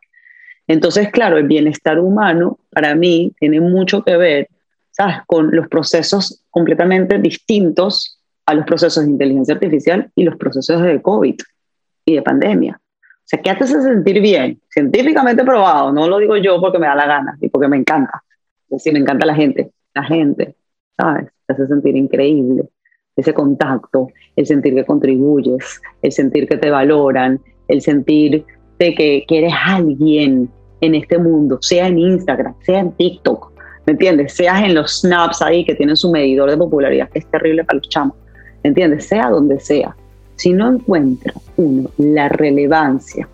Entonces, claro, el bienestar humano para mí tiene mucho que ver, ¿sabes?, con los procesos completamente distintos a los procesos de inteligencia artificial y los procesos de COVID y de pandemia. O sea, ¿qué hace sentir bien? Científicamente probado, no lo digo yo porque me da la gana y porque me encanta. Es decir, me encanta la gente, la gente, ¿sabes? Te hace sentir increíble. Ese contacto, el sentir que contribuyes, el sentir que te valoran, el sentir de que, que eres alguien, en este mundo, sea en Instagram, sea en TikTok, ¿me entiendes? Seas en los snaps ahí que tienen su medidor de popularidad, que es terrible para los chamos, ¿me entiendes? Sea donde sea. Si no encuentra uno la relevancia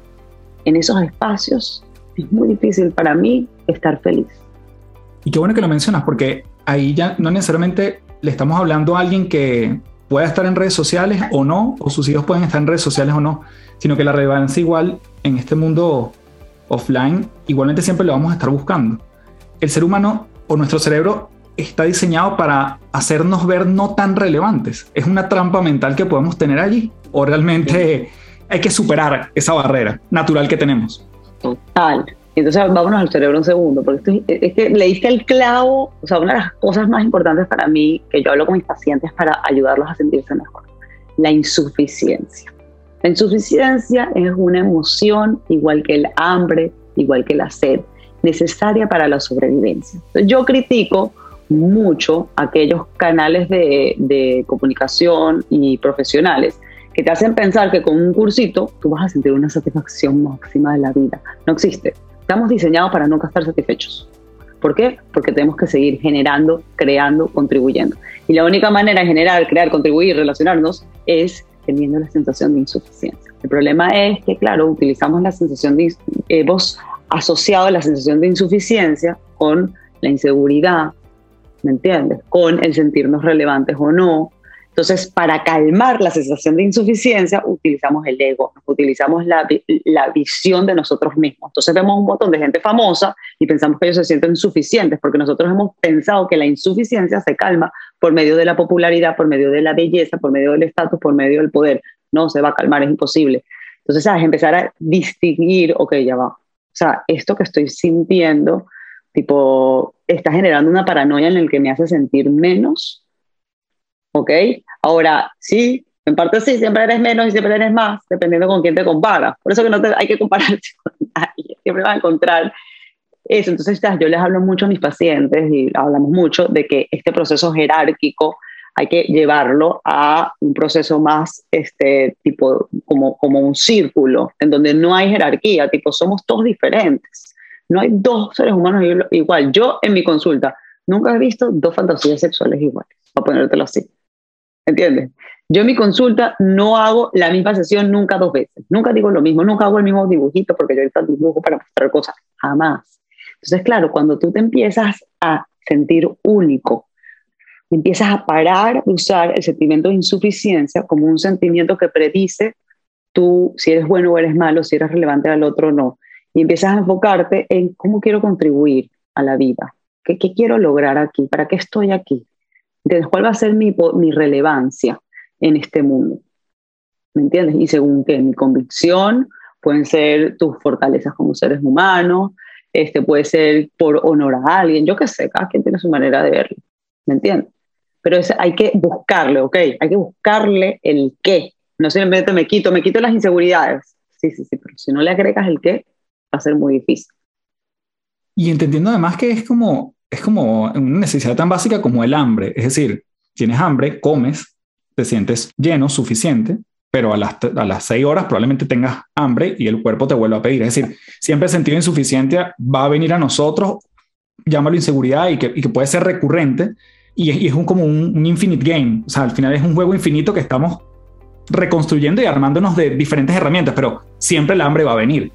en esos espacios, es muy difícil para mí estar feliz. Y qué bueno que lo mencionas, porque ahí ya no necesariamente le estamos hablando a alguien que pueda estar en redes sociales o no, o sus hijos pueden estar en redes sociales o no, sino que la relevancia igual en este mundo offline, igualmente siempre lo vamos a estar buscando. El ser humano o nuestro cerebro está diseñado para hacernos ver no tan relevantes. Es una trampa mental que podemos tener allí o realmente hay que superar esa barrera natural que tenemos. Total. Entonces vámonos al cerebro un segundo, porque es que leíste el clavo, o sea, una de las cosas más importantes para mí que yo hablo con mis pacientes para ayudarlos a sentirse mejor, la insuficiencia. La insuficiencia es una emoción igual que el hambre, igual que la sed, necesaria para la sobrevivencia. Yo critico mucho aquellos canales de, de comunicación y profesionales que te hacen pensar que con un cursito tú vas a sentir una satisfacción máxima de la vida. No existe. Estamos diseñados para nunca estar satisfechos. ¿Por qué? Porque tenemos que seguir generando, creando, contribuyendo. Y la única manera de generar, crear, contribuir, relacionarnos es teniendo la sensación de insuficiencia. El problema es que, claro, utilizamos la sensación de, hemos asociado la sensación de insuficiencia con la inseguridad, ¿me entiendes? Con el sentirnos relevantes o no, entonces, para calmar la sensación de insuficiencia, utilizamos el ego, utilizamos la, la, visión de nosotros mismos. Entonces vemos un montón de gente famosa y pensamos que ellos se sienten insuficientes porque nosotros hemos pensado que la insuficiencia se calma por medio de la popularidad, por medio de la belleza, por medio del estatus, por medio del poder. No se va a calmar, es imposible. Entonces, ¿sabes? Empezar a distinguir, ok, ya va. O sea, esto que estoy sintiendo, tipo, está generando una paranoia en el que me hace sentir menos ¿ok? Ahora, sí, en parte sí, siempre eres menos y siempre eres más, dependiendo con quién te comparas. Por eso que no te, hay que compararte con nadie, siempre vas a encontrar eso. Entonces, yo les hablo mucho a mis pacientes y hablamos mucho de que este proceso jerárquico hay que llevarlo a un proceso más, este, tipo, como, como un círculo, en donde no hay jerarquía, tipo, somos todos diferentes. No hay dos seres humanos igual. Yo en mi consulta nunca he visto dos fantasías sexuales iguales, para ponértelo así. ¿Entiendes? Yo en mi consulta no hago la misma sesión nunca dos veces. Nunca digo lo mismo, nunca hago el mismo dibujito porque yo ahorita dibujo para mostrar cosas. Jamás. Entonces, claro, cuando tú te empiezas a sentir único, empiezas a parar de usar el sentimiento de insuficiencia como un sentimiento que predice tú si eres bueno o eres malo, si eres relevante al otro o no. Y empiezas a enfocarte en cómo quiero contribuir a la vida, qué, quiero lograr aquí, para qué estoy aquí. Entonces, ¿cuál va a ser mi, mi relevancia en este mundo? ¿Me entiendes? Y según qué, mi convicción, pueden ser tus fortalezas como seres humanos, este, puede ser por honor a alguien, yo qué sé, cada quien tiene su manera de verlo, ¿me entiendes? Pero es, hay que buscarle, ¿ok? Hay que buscarle el qué. No simplemente me quito, me quito las inseguridades. Sí, sí, sí, pero si no le agregas el qué, va a ser muy difícil. Y entendiendo además que es como es como una necesidad tan básica como el hambre. Es decir, tienes hambre, comes, te sientes lleno, suficiente, pero a las, a las seis horas probablemente tengas hambre y el cuerpo te vuelve a pedir. Es decir, siempre el sentido de insuficiencia va a venir a nosotros, llámalo inseguridad y que, y que puede ser recurrente y es, es un, como un, un, infinite game. O sea, al final es un juego infinito que estamos reconstruyendo y armándonos de diferentes herramientas, pero siempre el hambre va a venir.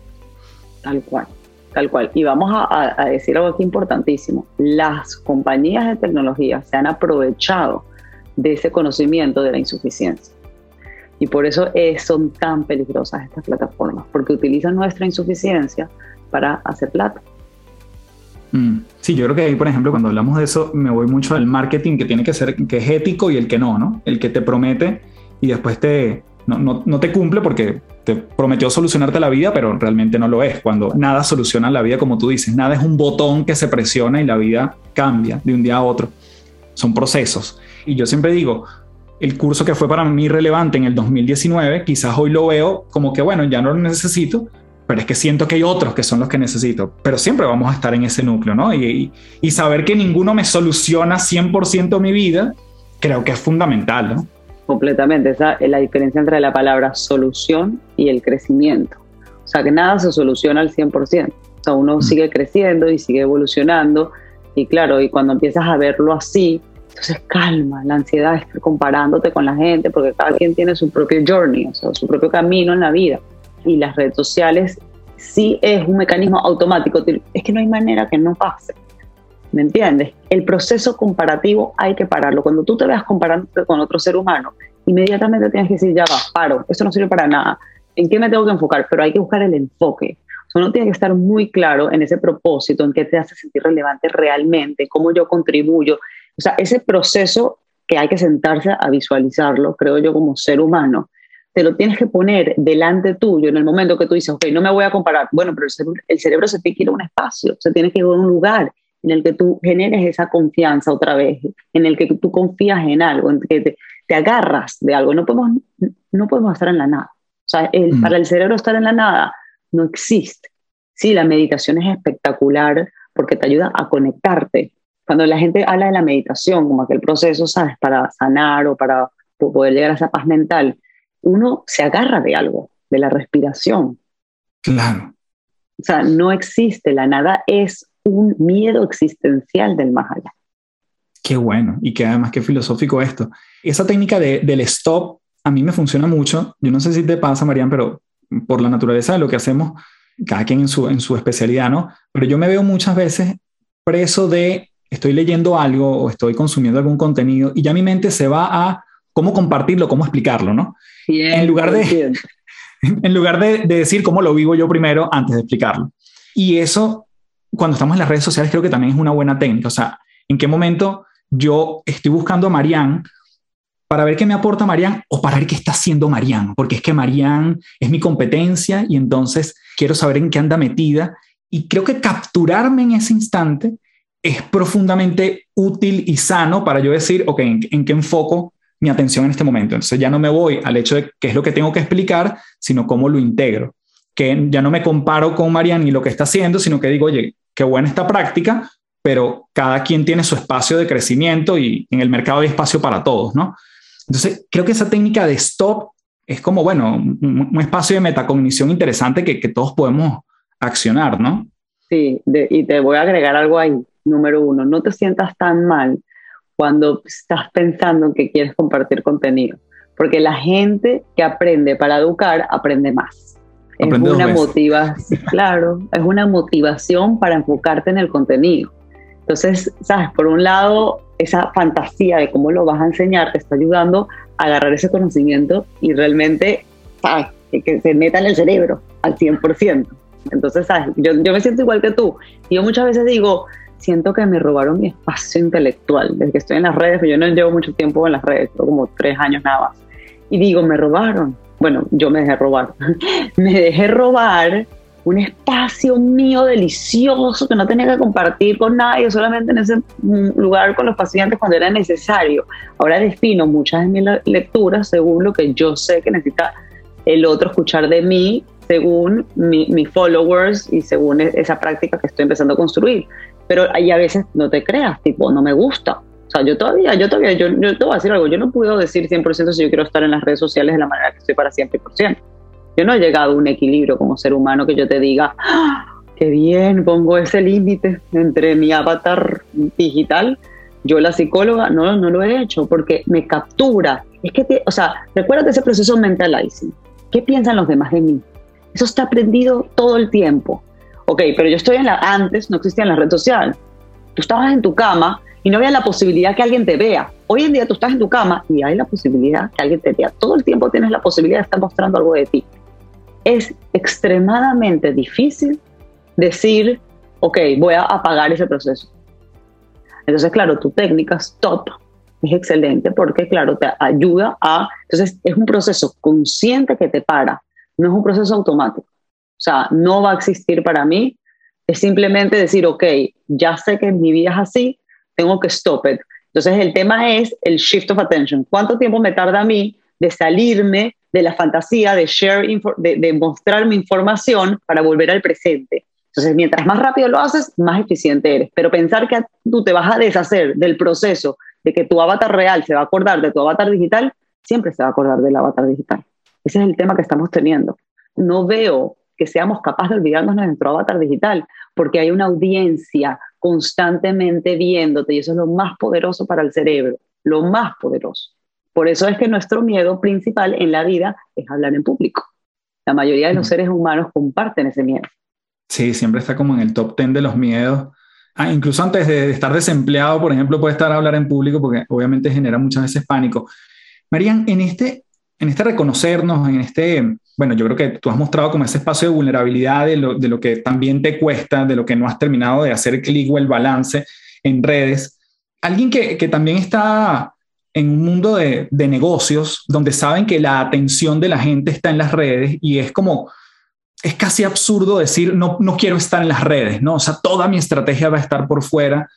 Tal cual. Tal cual. Y vamos a, decir algo aquí importantísimo. Las compañías de tecnología se han aprovechado de ese conocimiento de la insuficiencia. Y por eso son tan peligrosas estas plataformas, porque utilizan nuestra insuficiencia para hacer plata. Mm. Sí, yo creo que ahí, por ejemplo, cuando hablamos de eso, me voy mucho al marketing que tiene que ser, que es ético y el que no, ¿no? El que te promete y después te, no, no, no te cumple porque te prometió solucionarte la vida, pero realmente no lo es. Cuando nada soluciona la vida, como tú dices, nada es un botón que se presiona y la vida cambia de un día a otro. Son procesos. Y yo siempre digo, el curso que fue para mí relevante en el 2019, quizás hoy lo veo como que, bueno, ya no lo necesito, pero es que siento que hay otros que son los que necesito. Pero siempre vamos a estar en ese núcleo, ¿no? Y, y saber que ninguno me soluciona 100% mi vida, creo que es fundamental, ¿no? completamente. Esa es la diferencia entre la palabra solución y el crecimiento. O sea, que nada se soluciona al 100%. O sea, uno mm. sigue creciendo y sigue evolucionando. Y claro, y cuando empiezas a verlo así, entonces calma, la ansiedad de estar comparándote con la gente, porque cada quien tiene su propio journey, o sea, su propio camino en la vida. Y las redes sociales sí es un mecanismo automático. Es que no hay manera que no pase. ¿Me entiendes? El proceso comparativo hay que pararlo. Cuando tú te veas comparando con otro ser humano, inmediatamente tienes que decir, ya va, paro, esto no sirve para nada. ¿En qué me tengo que enfocar? Pero hay que buscar el enfoque. Uno tiene que estar muy claro en ese propósito, en qué te hace sentir relevante realmente, cómo yo contribuyo. O sea, ese proceso que hay que sentarse a visualizarlo, creo yo, como ser humano, te lo tienes que poner delante tuyo en el momento que tú dices, ok, no me voy a comparar. Bueno, pero el cerebro, el cerebro se tiene que ir a un espacio, se tiene que ir a un lugar en el que tú generes esa confianza otra vez, en el que tú confías en algo, en que te, te agarras de algo. No podemos, no podemos estar en la nada. O sea, el, mm. para el cerebro estar en la nada no existe. Sí, la meditación es espectacular porque te ayuda a conectarte cuando la gente habla de la meditación, como aquel proceso, ¿sabes? Para sanar o para poder llegar a esa paz mental, uno se agarra de algo, de la respiración. Claro. O sea, no existe, la nada es un miedo existencial del más allá. Qué bueno, y que además qué filosófico esto. Esa técnica de, del stop a mí me funciona mucho. Yo no sé si te pasa, Marian, pero por la naturaleza de lo que hacemos, cada quien en su, en su especialidad, ¿no? Pero yo me veo muchas veces preso de estoy leyendo algo o estoy consumiendo algún contenido y ya mi mente se va a cómo compartirlo, cómo explicarlo, ¿no? en lugar de, en lugar de, de, decir cómo lo vivo yo primero antes de explicarlo. Y eso, cuando estamos en las redes sociales, creo que también es una buena técnica. O sea, en qué momento yo estoy buscando a Marianne para ver qué me aporta Marianne o para ver qué está haciendo Marianne, porque es que Marianne es mi competencia y entonces quiero saber en qué anda metida. Y creo que capturarme en ese instante es profundamente útil y sano para yo decir, ok, ¿en, qué enfoco mi atención en este momento? Entonces ya no me voy al hecho de qué es lo que tengo que explicar, sino cómo lo integro. Que ya no me comparo con Marianne y lo que está haciendo, sino que digo, oye, qué buena esta práctica, pero cada quien tiene su espacio de crecimiento y en el mercado hay espacio para todos, ¿no? Entonces, creo que esa técnica de stop es como, bueno, un, espacio de metacognición interesante que, todos podemos accionar, ¿no? Sí, y te voy a agregar algo ahí número uno, no te sientas tan mal cuando estás pensando que quieres compartir contenido, porque la gente que aprende para educar aprende más. es una motivación, claro, es una motivación para enfocarte en el contenido. Entonces, sabes, por un lado, esa fantasía de cómo lo vas a enseñar te está ayudando a agarrar ese conocimiento y realmente, sabes, que, se meta en el cerebro al 100%. Entonces, sabes, yo, yo me siento igual que tú. Yo muchas veces digo, siento que me robaron mi espacio intelectual. Desde que estoy en las redes, pero yo no llevo mucho tiempo en las redes, como tres años nada más. Y digo, me robaron. Bueno, yo me dejé robar. me dejé robar un espacio mío delicioso que no tenía que compartir con nadie, solamente en ese lugar con los pacientes cuando era necesario. Ahora defino muchas de mis lecturas según lo que yo sé que necesita el otro escuchar de mí, según mis followers y según e-, esa práctica que estoy empezando a construir pero ahí a veces no te creas, tipo, no me gusta. O sea, yo todavía, yo todavía, yo, yo te voy a decir algo, yo no puedo decir 100% si yo quiero estar en las redes sociales de la manera que estoy para 100%. Yo no he llegado a un equilibrio como ser humano que yo te diga, ¡Ah, qué bien, pongo ese límite entre mi avatar digital, yo la psicóloga, no, no lo he hecho porque me captura. Es que, o sea, recuérdate ese proceso mentalizing. ¿Qué piensan los demás de mí? Eso está aprendido todo el tiempo. Ok, pero yo estoy en la, antes no existía en la red social. Tú estabas en tu cama y no había la posibilidad que alguien te vea. Hoy en día tú estás en tu cama y hay la posibilidad que alguien te vea. Todo el tiempo tienes la posibilidad de estar mostrando algo de ti. Es extremadamente difícil decir, ok, voy a apagar ese proceso. Entonces, claro, tu técnica stop es excelente porque, claro, te ayuda a... Entonces, es un proceso consciente que te para, no es un proceso automático. O sea, no va a existir para mí. Es simplemente decir, ok, ya sé que mi vida es así, tengo que stop it. Entonces el tema es el shift of attention. ¿Cuánto tiempo me tarda a mí de salirme de la fantasía de share, de, de mostrar mi información para volver al presente? Entonces, mientras más rápido lo haces, más eficiente eres. Pero pensar que tú te vas a deshacer del proceso de que tu avatar real se va a acordar de tu avatar digital, siempre se va a acordar del avatar digital. Ese es el tema que estamos teniendo. No veo que seamos capaces de olvidarnos de nuestro avatar digital, porque hay una audiencia constantemente viéndote y eso es lo más poderoso para el cerebro, lo más poderoso. Por eso es que nuestro miedo principal en la vida es hablar en público. La mayoría de los seres humanos comparten ese miedo. Sí, siempre está como en el top 10 de los miedos. Ah, incluso antes de estar desempleado, por ejemplo, puede estar a hablar en público porque obviamente genera muchas veces pánico. Marían, en este, en este reconocernos, en este bueno, yo creo que tú has mostrado como ese espacio de vulnerabilidad de lo, que también te cuesta, de lo que no has terminado de hacer clic o el balance en redes. Alguien que, también está en un mundo de, negocios donde saben que la atención de la gente está en las redes y es como, es casi absurdo decir, no, no quiero estar en las redes, ¿no? O sea, toda mi estrategia va a estar por fuera.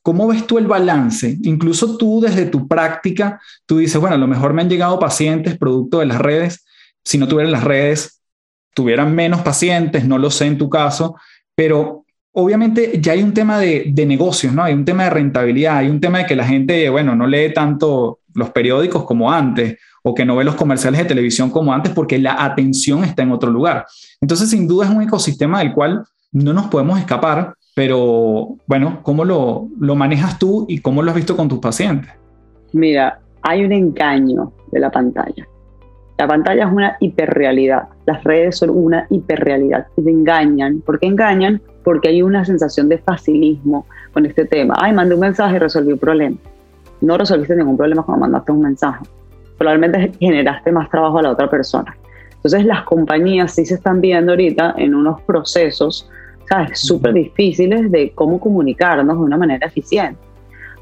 ¿Cómo ves tú el balance? Incluso tú desde tu práctica, tú dices, bueno, a lo mejor me han llegado pacientes producto de las redes, si no tuvieran las redes, tuvieran menos pacientes, no lo sé en tu caso, pero obviamente ya hay un tema de, de, negocios, ¿no? Hay un tema de rentabilidad, hay un tema de que la gente, bueno, no lee tanto los periódicos como antes o que no ve los comerciales de televisión como antes porque la atención está en otro lugar. Entonces, sin duda es un ecosistema del cual no nos podemos escapar, pero bueno, ¿cómo lo, lo manejas tú y cómo lo has visto con tus pacientes? Mira, hay un engaño de la pantalla. La pantalla es una hiperrealidad, las redes son una hiperrealidad y te engañan. ¿Por qué engañan? Porque hay una sensación de facilismo con este tema. Ay, mandé un mensaje y resolví un problema. No resolviste ningún problema cuando mandaste un mensaje. Probablemente generaste más trabajo a la otra persona. Entonces las compañías sí se están viendo ahorita en unos procesos, ¿sabes? Súper difíciles de cómo comunicarnos de una manera eficiente.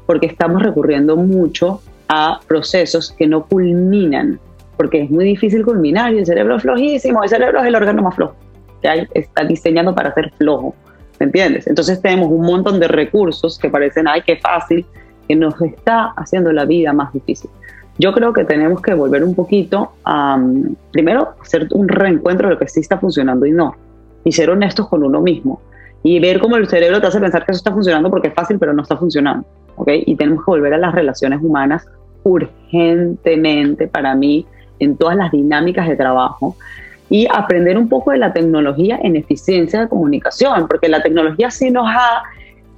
Porque estamos recurriendo mucho a procesos que no culminan porque es muy difícil culminar y el cerebro es flojísimo, el cerebro es el órgano más flojo, que está diseñado para ser flojo, ¿me entiendes? Entonces tenemos un montón de recursos que parecen, ay, qué fácil, que nos está haciendo la vida más difícil. Yo creo que tenemos que volver un poquito a, primero, hacer un reencuentro de lo que sí está funcionando y no, y ser honestos con uno mismo, y ver cómo el cerebro te hace pensar que eso está funcionando porque es fácil, pero no está funcionando, ¿ok? Y tenemos que volver a las relaciones humanas urgentemente para mí en todas las dinámicas de trabajo y aprender un poco de la tecnología en eficiencia de comunicación, porque la tecnología sí nos ha,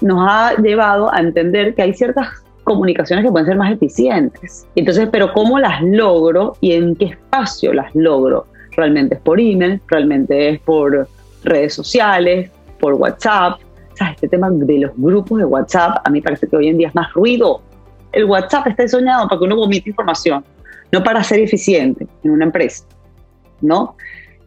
nos ha llevado a entender que hay ciertas comunicaciones que pueden ser más eficientes. Entonces, pero ¿cómo las logro y en qué espacio las logro? Realmente es por email, realmente es por redes sociales, por WhatsApp. O sea, este tema de los grupos de WhatsApp, a mí parece que hoy en día es más ruido. El WhatsApp está diseñado para que uno vomite información no para ser eficiente en una empresa, ¿no?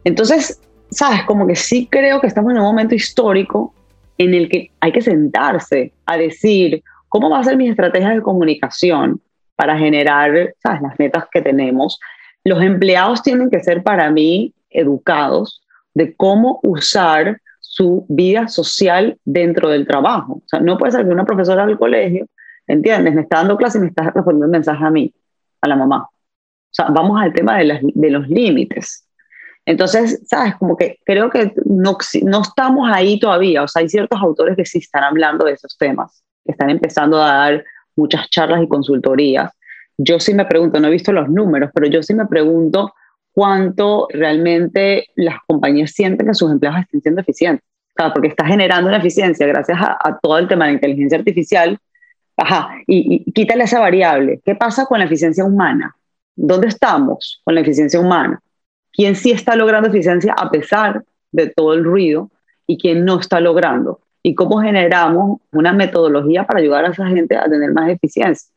Entonces, sabes, como que sí creo que estamos en un momento histórico en el que hay que sentarse a decir cómo va a ser mi estrategia de comunicación para generar, sabes, las metas que tenemos. Los empleados tienen que ser para mí educados de cómo usar su vida social dentro del trabajo. O sea, no puede ser que una profesora del colegio, ¿entiendes? Me está dando clase y me está respondiendo un mensaje a mí, a la mamá. O sea, vamos al tema de, de los límites. Entonces, ¿sabes? Como que creo que no, no estamos ahí todavía. O sea, hay ciertos autores que sí están hablando de esos temas, que están empezando a dar muchas charlas y consultorías. Yo sí me pregunto, no he visto los números, pero yo sí me pregunto cuánto realmente las compañías sienten que sus empleados estén siendo eficientes. Claro, porque está generando una eficiencia gracias a, todo el tema de la inteligencia artificial. Ajá, y, y quítale esa variable. ¿Qué pasa con la eficiencia humana? ¿Dónde estamos con la eficiencia humana? ¿Quién sí está logrando eficiencia a pesar de todo el ruido y quién no está logrando? ¿Y cómo generamos una metodología para ayudar a esa gente a tener más eficiencia?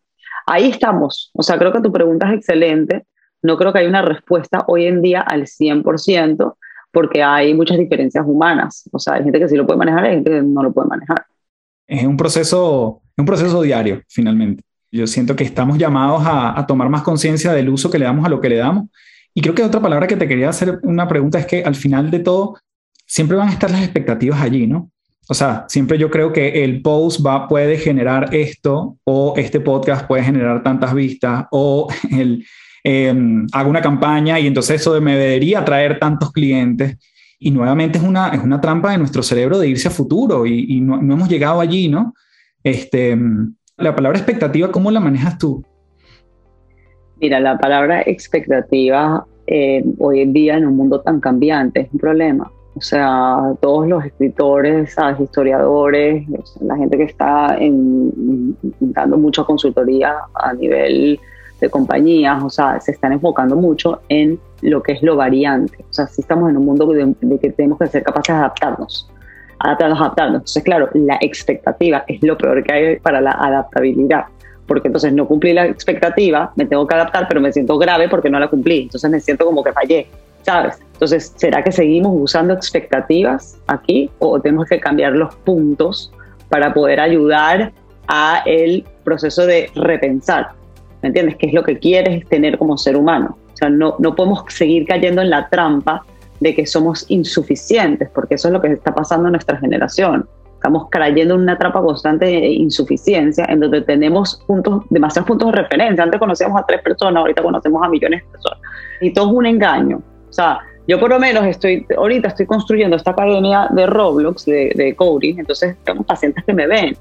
Ahí estamos. O sea, creo que tu pregunta es excelente. No creo que haya una respuesta hoy en día al 100% porque hay muchas diferencias humanas. O sea, hay gente que sí lo puede manejar y hay gente que no lo puede manejar. Es un proceso, un proceso diario, finalmente. Yo siento que estamos llamados a, tomar más conciencia del uso que le damos a lo que le damos. Y creo que otra palabra que te quería hacer una pregunta es que al final de todo, siempre van a estar las expectativas allí, ¿no? O sea, siempre yo creo que el post va, puede generar esto o este podcast puede generar tantas vistas o el, em, hago una campaña y entonces eso me debería traer tantos clientes. Y nuevamente es una, es una trampa de nuestro cerebro de irse a futuro y, no, no, hemos llegado allí, ¿no? Este, la palabra expectativa, ¿cómo la manejas tú? Mira, la palabra expectativa eh, hoy en día en un mundo tan cambiante es un problema. O sea, todos los escritores, historiadores, la gente que está dando mucha consultoría a nivel de compañías, o sea, se están enfocando mucho en lo que es lo variante. O sea, si estamos en un mundo de, de que tenemos que ser capaces de adaptarnos adaptarnos, adaptarnos. Entonces, claro, la expectativa es lo peor que hay para la adaptabilidad, porque entonces no cumplí la expectativa, me tengo que adaptar, pero me siento grave porque no la cumplí, entonces me siento como que fallé, ¿sabes? Entonces, ¿será que seguimos usando expectativas aquí o tenemos que cambiar los puntos para poder ayudar a el proceso de repensar? ¿Me entiendes? ¿Qué es lo que quieres tener como ser humano? O sea, no, no podemos seguir cayendo en la trampa de que somos insuficientes, porque eso es lo que está pasando en nuestra generación. Estamos cayendo en una trapa constante de insuficiencia, en donde tenemos puntos, demasiados puntos de referencia. Antes conocíamos a tres personas, ahorita conocemos a millones de personas. Y todo es un engaño. O sea, Yo por lo menos estoy, ahorita estoy construyendo esta academia de Roblox, de, de coding, entonces tengo pacientes que me ven.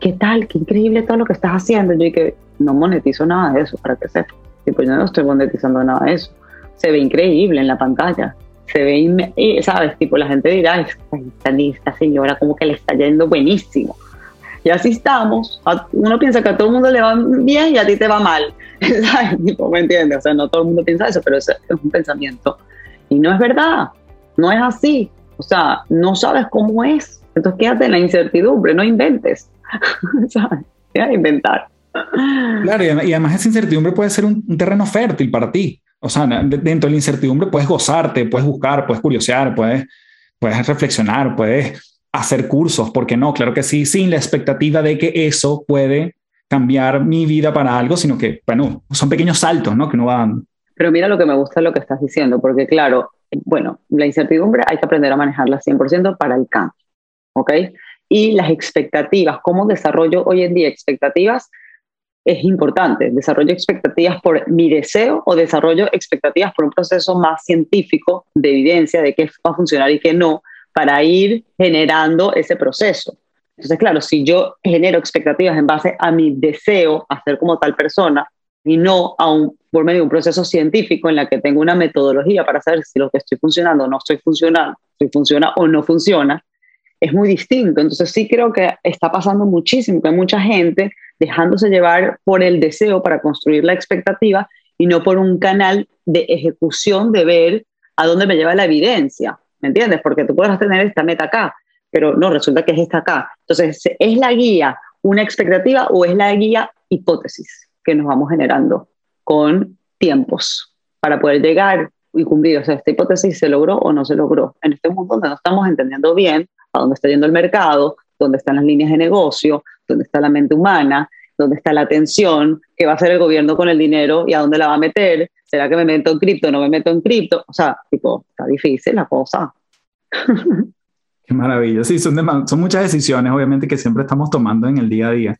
¿Qué tal? Qué increíble todo lo que estás haciendo. Yo que no monetizo nada de eso, para que sepa. Tipo, yo no estoy monetizando nada de eso. Se ve increíble en la pantalla. Se ve, ¿sabes? Tipo, la gente dirá, esta, esta señora como que le está yendo buenísimo. Y así estamos. Uno piensa que a todo el mundo le va bien y a ti te va mal. ¿Sabes? Tipo, ¿Me entiendes? O sea, no todo el mundo piensa eso, pero es un pensamiento y no es verdad, no es así. O sea, no sabes cómo es. Entonces quédate en la incertidumbre, no inventes. ¿Sabes? Deja inventar. Claro, y además esa incertidumbre puede ser un, terreno fértil para ti. O sea, dentro de la incertidumbre puedes gozarte, puedes buscar, puedes curiosear, puedes, puedes reflexionar, puedes hacer cursos, ¿por qué no? Claro que sí, sin la expectativa de que eso puede cambiar mi vida para algo, sino que, bueno, son pequeños saltos, ¿no? Que uno va dando. Pero mira lo que me gusta lo que estás diciendo, porque claro, bueno, la incertidumbre hay que aprender a manejarla 100% para el cambio, ¿ok? Y las expectativas, cómo desarrollo hoy en día expectativas, es importante. Desarrollo expectativas por mi deseo o desarrollo expectativas por un proceso más científico de evidencia de qué va a funcionar y qué no, para ir generando ese proceso. Entonces, claro, si yo genero expectativas en base a mi deseo a ser como tal persona, y no a un, por medio de un proceso científico en la que tengo una metodología para saber si lo que estoy funcionando o no estoy funcionando, si funciona o no funciona, es muy distinto. Entonces sí creo que está pasando muchísimo, que hay mucha gente dejándose llevar por el deseo para construir la expectativa y no por un canal de ejecución de ver a dónde me lleva la evidencia, ¿me entiendes? Porque tú puedes tener esta meta acá, pero no, resulta que es esta acá. Entonces, ¿es la guía una expectativa o es la guía hipótesis? que nos vamos generando con tiempos para poder llegar y cumplir. O sea, esta hipótesis se logró o no se logró. En este mundo donde no estamos entendiendo bien a dónde está yendo el mercado, dónde están las líneas de negocio, dónde está la mente humana, dónde está la atención, qué va a hacer el gobierno con el dinero y a dónde la va a meter. ¿Será que me meto en cripto o no me meto en cripto? O sea, tipo, está difícil la cosa. Qué maravilla. Sí, son, muchas decisiones, obviamente, que siempre estamos tomando en el día a día.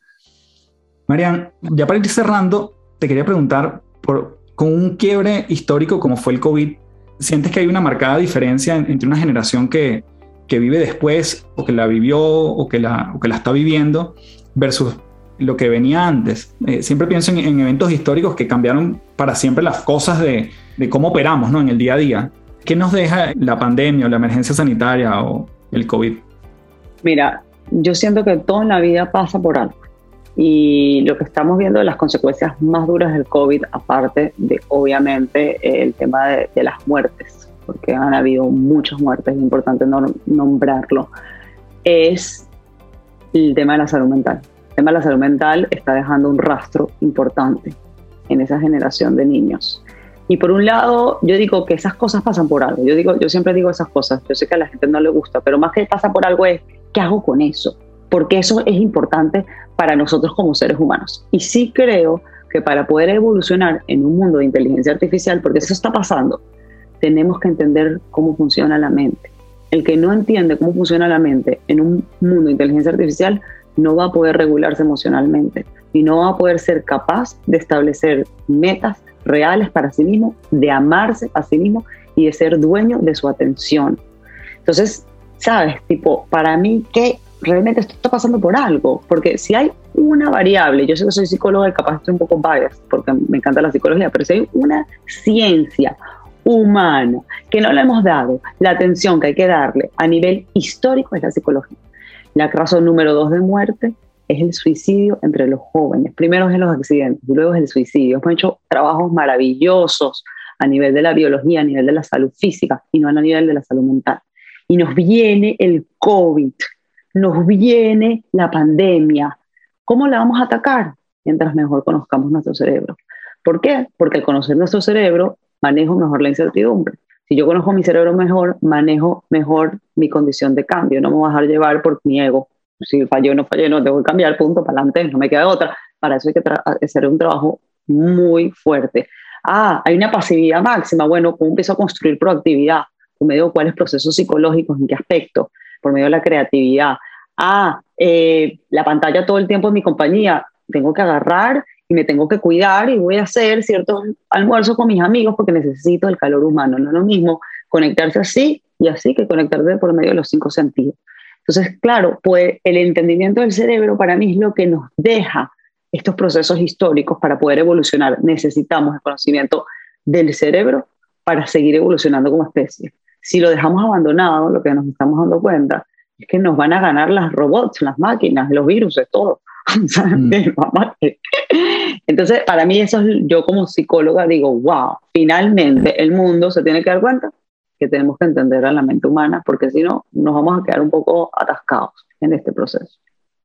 Marian, ya para ir cerrando, te quería preguntar, por, con un quiebre histórico como fue el COVID, ¿sientes que hay una marcada diferencia entre una generación que, que vive después o que la vivió o que la, que la está viviendo versus lo que venía antes? Eh, siempre pienso en, eventos históricos que cambiaron para siempre las cosas de, de cómo operamos ¿no? en el día a día. ¿Qué nos deja la pandemia o la emergencia sanitaria o el COVID? Mira, yo siento que todo en la vida pasa por algo. Y lo que estamos viendo las consecuencias más duras del COVID, aparte de obviamente el tema de, las muertes, porque han habido muchas muertes, es importante nombrarlo, es el tema de la salud mental. El tema de la salud mental está dejando un rastro importante en esa generación de niños. Y por un lado, yo digo que esas cosas pasan por algo. Yo, digo, yo siempre digo esas cosas. Yo sé que a la gente no le gusta, pero más que pasa por algo es, ¿qué hago con eso? porque eso es importante para nosotros como seres humanos. Y sí creo que para poder evolucionar en un mundo de inteligencia artificial, porque eso está pasando, tenemos que entender cómo funciona la mente. El que no entiende cómo funciona la mente en un mundo de inteligencia artificial no va a poder regularse emocionalmente y no va a poder ser capaz de establecer metas reales para sí mismo, de amarse a sí mismo y de ser dueño de su atención. Entonces, sabes, tipo, para mí, ¿qué realmente esto está pasando por algo, porque si hay una variable, yo sé que soy psicóloga y capaz estoy un poco biased porque me encanta la psicología, pero si hay una ciencia humana que no le hemos dado la atención que hay que darle a nivel histórico es la psicología. La razón número dos de muerte es el suicidio entre los jóvenes. Primero es los accidentes luego es el suicidio. Hemos hecho trabajos maravillosos a nivel de la biología, a nivel de la salud física y no a nivel de la salud mental. Y nos viene el COVID, nos viene la pandemia. ¿Cómo la vamos a atacar? Mientras mejor conozcamos nuestro cerebro. ¿Por qué? Porque al conocer nuestro cerebro, manejo mejor la incertidumbre. Si yo conozco mi cerebro mejor, manejo mejor mi condición de cambio. No me voy a dejar llevar por mi ego. Si falló o no fallé, no tengo que cambiar, punto, para adelante, no me queda otra. Para eso hay que hacer un trabajo muy fuerte. Ah, hay una pasividad máxima. Bueno, ¿cómo empiezo a construir proactividad? ¿Por medio de cuáles procesos psicológicos? ¿En qué aspecto? Por medio de la creatividad ah, eh, la pantalla todo el tiempo en mi compañía, tengo que agarrar y me tengo que cuidar y voy a hacer ciertos almuerzos con mis amigos porque necesito el calor humano. No es lo mismo conectarse así y así que conectarse por medio de los cinco sentidos. Entonces, claro, pues el entendimiento del cerebro para mí es lo que nos deja estos procesos históricos para poder evolucionar. Necesitamos el conocimiento del cerebro para seguir evolucionando como especie. Si lo dejamos abandonado, lo que nos estamos dando cuenta es que nos van a ganar las robots, las máquinas, los virus, todo. Mm. Entonces, para mí eso es, yo como psicóloga digo, wow, finalmente el mundo se tiene que dar cuenta que tenemos que entender a la mente humana, porque si no, nos vamos a quedar un poco atascados en este proceso.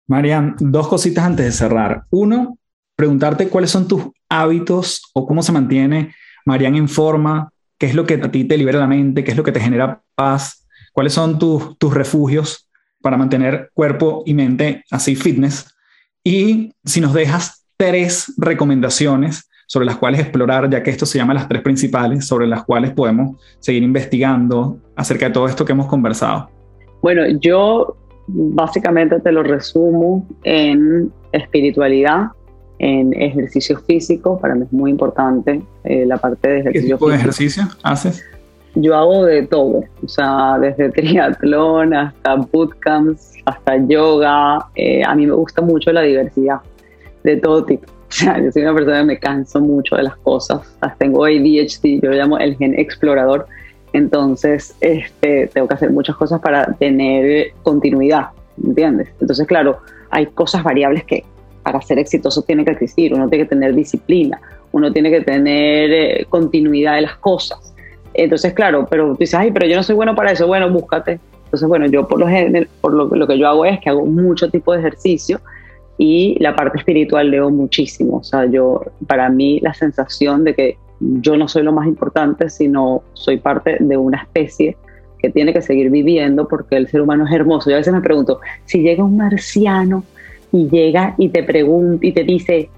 Marian, dos cositas antes de cerrar. Uno, preguntarte cuáles son tus hábitos o cómo se mantiene Marian en forma, qué es lo que a ti te libera la mente, qué es lo que te genera paz, cuáles son tus, tus refugios para mantener cuerpo y mente así fitness. Y si nos dejas tres recomendaciones sobre las cuales explorar, ya que esto se llama las tres principales, sobre las cuales podemos seguir investigando acerca de todo esto que hemos conversado. Bueno, yo básicamente te lo resumo en espiritualidad, en ejercicio físico, para mí es muy importante eh, la parte de ejercicio. ¿Qué tipo de ejercicio haces? Yo hago de todo, o sea, desde triatlón hasta bootcamps, hasta yoga. Eh, a mí me gusta mucho la diversidad de todo tipo. O sea, yo soy una persona que me canso mucho de las cosas. tengo ADHD, yo lo llamo el gen explorador. Entonces, este, tengo que hacer muchas cosas para tener continuidad, ¿entiendes? Entonces, claro, hay cosas variables que para ser exitoso tiene que existir. Uno tiene que tener disciplina, uno tiene que tener eh, continuidad de las cosas. Entonces, claro, pero dices, ay, pero yo no soy bueno para eso. Bueno, búscate. Entonces, bueno, yo por por lo, lo que yo hago es que hago mucho tipo de ejercicio y la parte espiritual leo muchísimo. O sea, yo, para mí, la sensación de que yo no soy lo más importante, sino soy parte de una especie que tiene que seguir viviendo porque el ser humano es hermoso. Yo a veces me pregunto, si llega un marciano y llega y te pregunta y te dice,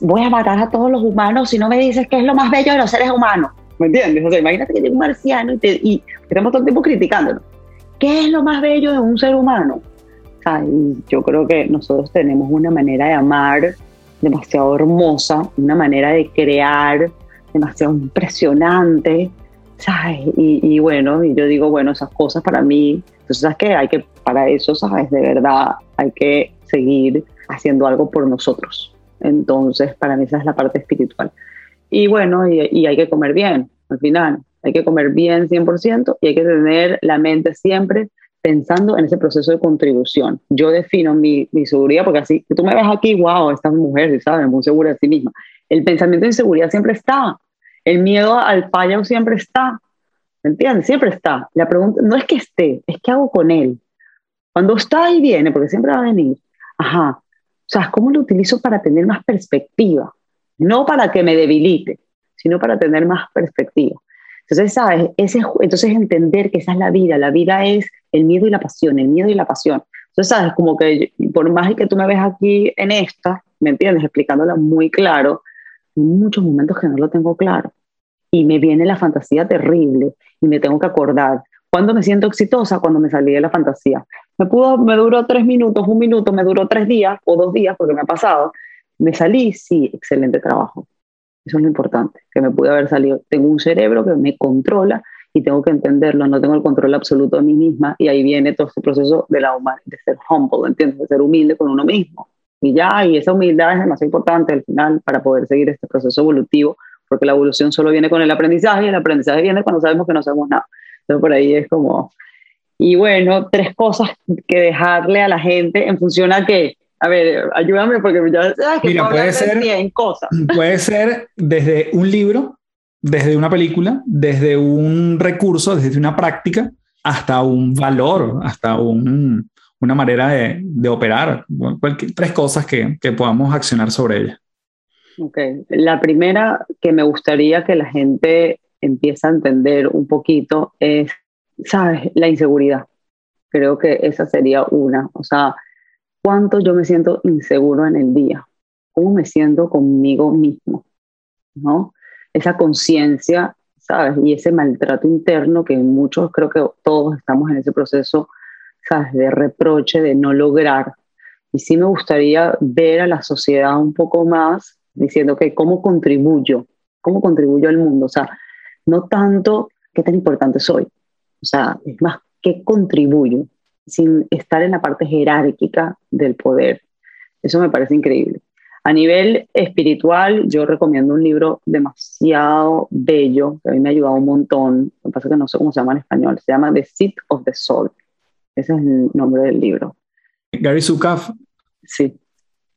voy a matar a todos los humanos si no me dices qué es lo más bello de los seres humanos. ¿Me entiendes? O sea, imagínate que llega un marciano y, te, y estamos todo el tiempo criticándolo. ¿Qué es lo más bello de un ser humano? Sea, yo creo que nosotros tenemos una manera de amar demasiado hermosa, una manera de crear demasiado impresionante, ¿sabes? Y, y, bueno, y yo digo, bueno, esas cosas para mí, entonces, ¿sabes qué? Hay que, para eso, ¿sabes? De verdad, hay que seguir haciendo algo por nosotros. Entonces, para mí esa es la parte espiritual. Y bueno, y, hay que comer bien, al final. Hay que comer bien 100% y hay que tener la mente siempre pensando en ese proceso de contribución. Yo defino mi, mi seguridad, porque así, tú me ves aquí, wow, esta mujer, ¿sabes? Muy segura de sí misma. El pensamiento de inseguridad siempre está. El miedo al fallo siempre está. ¿Me entiendes? Siempre está. La pregunta no es que esté, es qué hago con él. Cuando está y viene, porque siempre va a venir. Ajá. O sea, ¿cómo lo utilizo para tener más perspectiva? No para que me debilite, sino para tener más perspectiva. Entonces, ¿sabes? Ese, entonces entender que esa es la vida. La vida es el miedo y la pasión, el miedo y la pasión. Entonces, ¿sabes? Como que por más que tú me ves aquí en esta, ¿me entiendes? Explicándola muy claro, muchos momentos que no lo tengo claro. Y me viene la fantasía terrible y me tengo que acordar. ¿Cuándo me siento exitosa? Cuando me salí de la fantasía. Me, pudo, me duró tres minutos, un minuto, me duró tres días o dos días porque me ha pasado. Me salí, sí, excelente trabajo. Eso es lo importante, que me pude haber salido. Tengo un cerebro que me controla y tengo que entenderlo, no tengo el control absoluto de mí misma y ahí viene todo este proceso de, la de ser humble, ¿entiendes? De ser humilde con uno mismo. Y ya, y esa humildad es demasiado importante al final para poder seguir este proceso evolutivo, porque la evolución solo viene con el aprendizaje y el aprendizaje viene cuando sabemos que no sabemos nada. Entonces por ahí es como... Y bueno, tres cosas que dejarle a la gente en función a que, a ver, ayúdame porque ya que Mira, puede ser, cosas. puede ser desde un libro, desde una película, desde un recurso, desde una práctica, hasta un valor, hasta un, una manera de, de operar, tres cosas que, que, podamos accionar sobre ella. Ok, la primera que me gustaría que la gente empiece a entender un poquito es, ¿sabes? La inseguridad. Creo que esa sería una. O sea, ¿cuánto yo me siento inseguro en el día? ¿Cómo me siento conmigo mismo? ¿No? Esa conciencia, ¿sabes? Y ese maltrato interno que muchos, creo que todos estamos en ese proceso de reproche, de no lograr. Y sí me gustaría ver a la sociedad un poco más diciendo que cómo contribuyo, cómo contribuyo al mundo. O sea, no tanto qué tan importante soy. O sea, es más, qué contribuyo sin estar en la parte jerárquica del poder. Eso me parece increíble. A nivel espiritual, yo recomiendo un libro demasiado bello, que a mí me ha ayudado un montón. Lo que pasa es que no sé cómo se llama en español. Se llama The Seat of the Soul. Ese es el nombre del libro. Gary Zukav. Sí.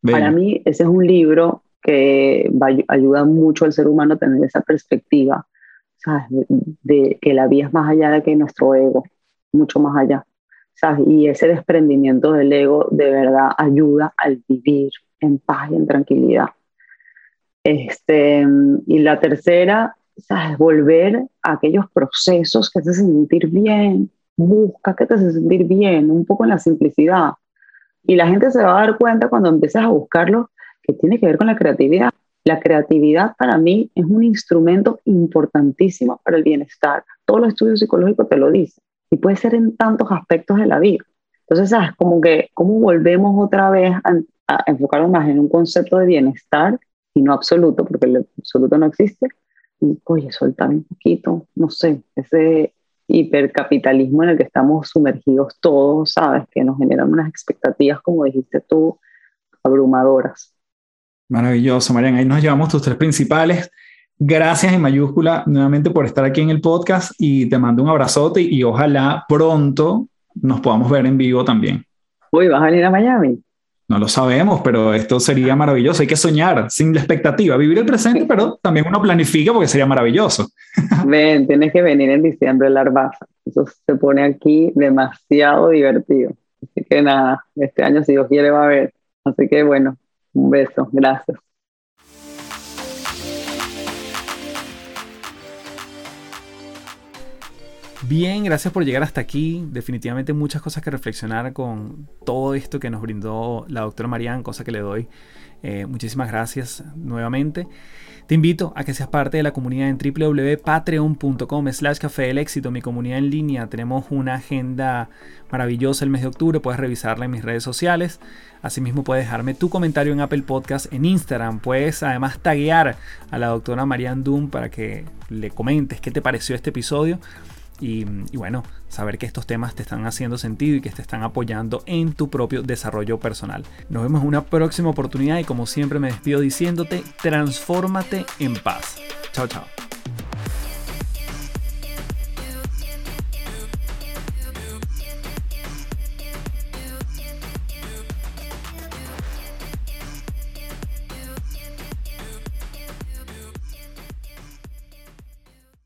Para mí, ese es un libro que ayuda mucho al ser humano a tener esa perspectiva, ¿sabes? De, que la vida es más allá de que nuestro ego, mucho más allá. Y ese desprendimiento del ego de verdad ayuda al vivir en paz y en tranquilidad. Este, y la tercera, ¿sabes? Volver a aquellos procesos que te hacen sentir bien. Busca que te hace sentir bien, un poco en la simplicidad. Y la gente se va a dar cuenta cuando empiezas a buscarlo que tiene que ver con la creatividad. La creatividad para mí es un instrumento importantísimo para el bienestar. Todos los estudios psicológicos te lo dicen. Y puede ser en tantos aspectos de la vida. Entonces, ¿sabes? Como que, ¿cómo volvemos otra vez a, a enfocarnos más en un concepto de bienestar y no absoluto, porque el absoluto no existe? Y, oye, soltar un poquito, no sé, ese hipercapitalismo en el que estamos sumergidos todos, ¿sabes? Que nos generan unas expectativas, como dijiste tú, abrumadoras. Maravilloso, Mariana. Ahí nos llevamos tus tres principales. Gracias en mayúscula nuevamente por estar aquí en el podcast y te mando un abrazote y ojalá pronto nos podamos ver en vivo también. Uy, ¿vas a venir a Miami? No lo sabemos, pero esto sería maravilloso. Hay que soñar sin la expectativa, vivir el presente, pero también uno planifica porque sería maravilloso. Ven, tienes que venir en diciembre el Arbaza. Eso se pone aquí demasiado divertido. Así que nada, este año si Dios quiere va a haber. Así que bueno, un beso. Gracias. Bien, gracias por llegar hasta aquí. Definitivamente muchas cosas que reflexionar con todo esto que nos brindó la doctora Marianne, cosa que le doy. Eh, muchísimas gracias nuevamente. Te invito a que seas parte de la comunidad en www.patreon.com slash café del éxito, mi comunidad en línea. Tenemos una agenda maravillosa el mes de octubre, puedes revisarla en mis redes sociales. Asimismo puedes dejarme tu comentario en Apple Podcast, en Instagram. Puedes además taguear a la doctora Marianne Doom para que le comentes qué te pareció este episodio. Y, bueno, saber que estos temas te están haciendo sentido y que te están apoyando en tu propio desarrollo personal. Nos vemos en una próxima oportunidad y como siempre me despido diciéndote, transfórmate en paz. Chao, chao.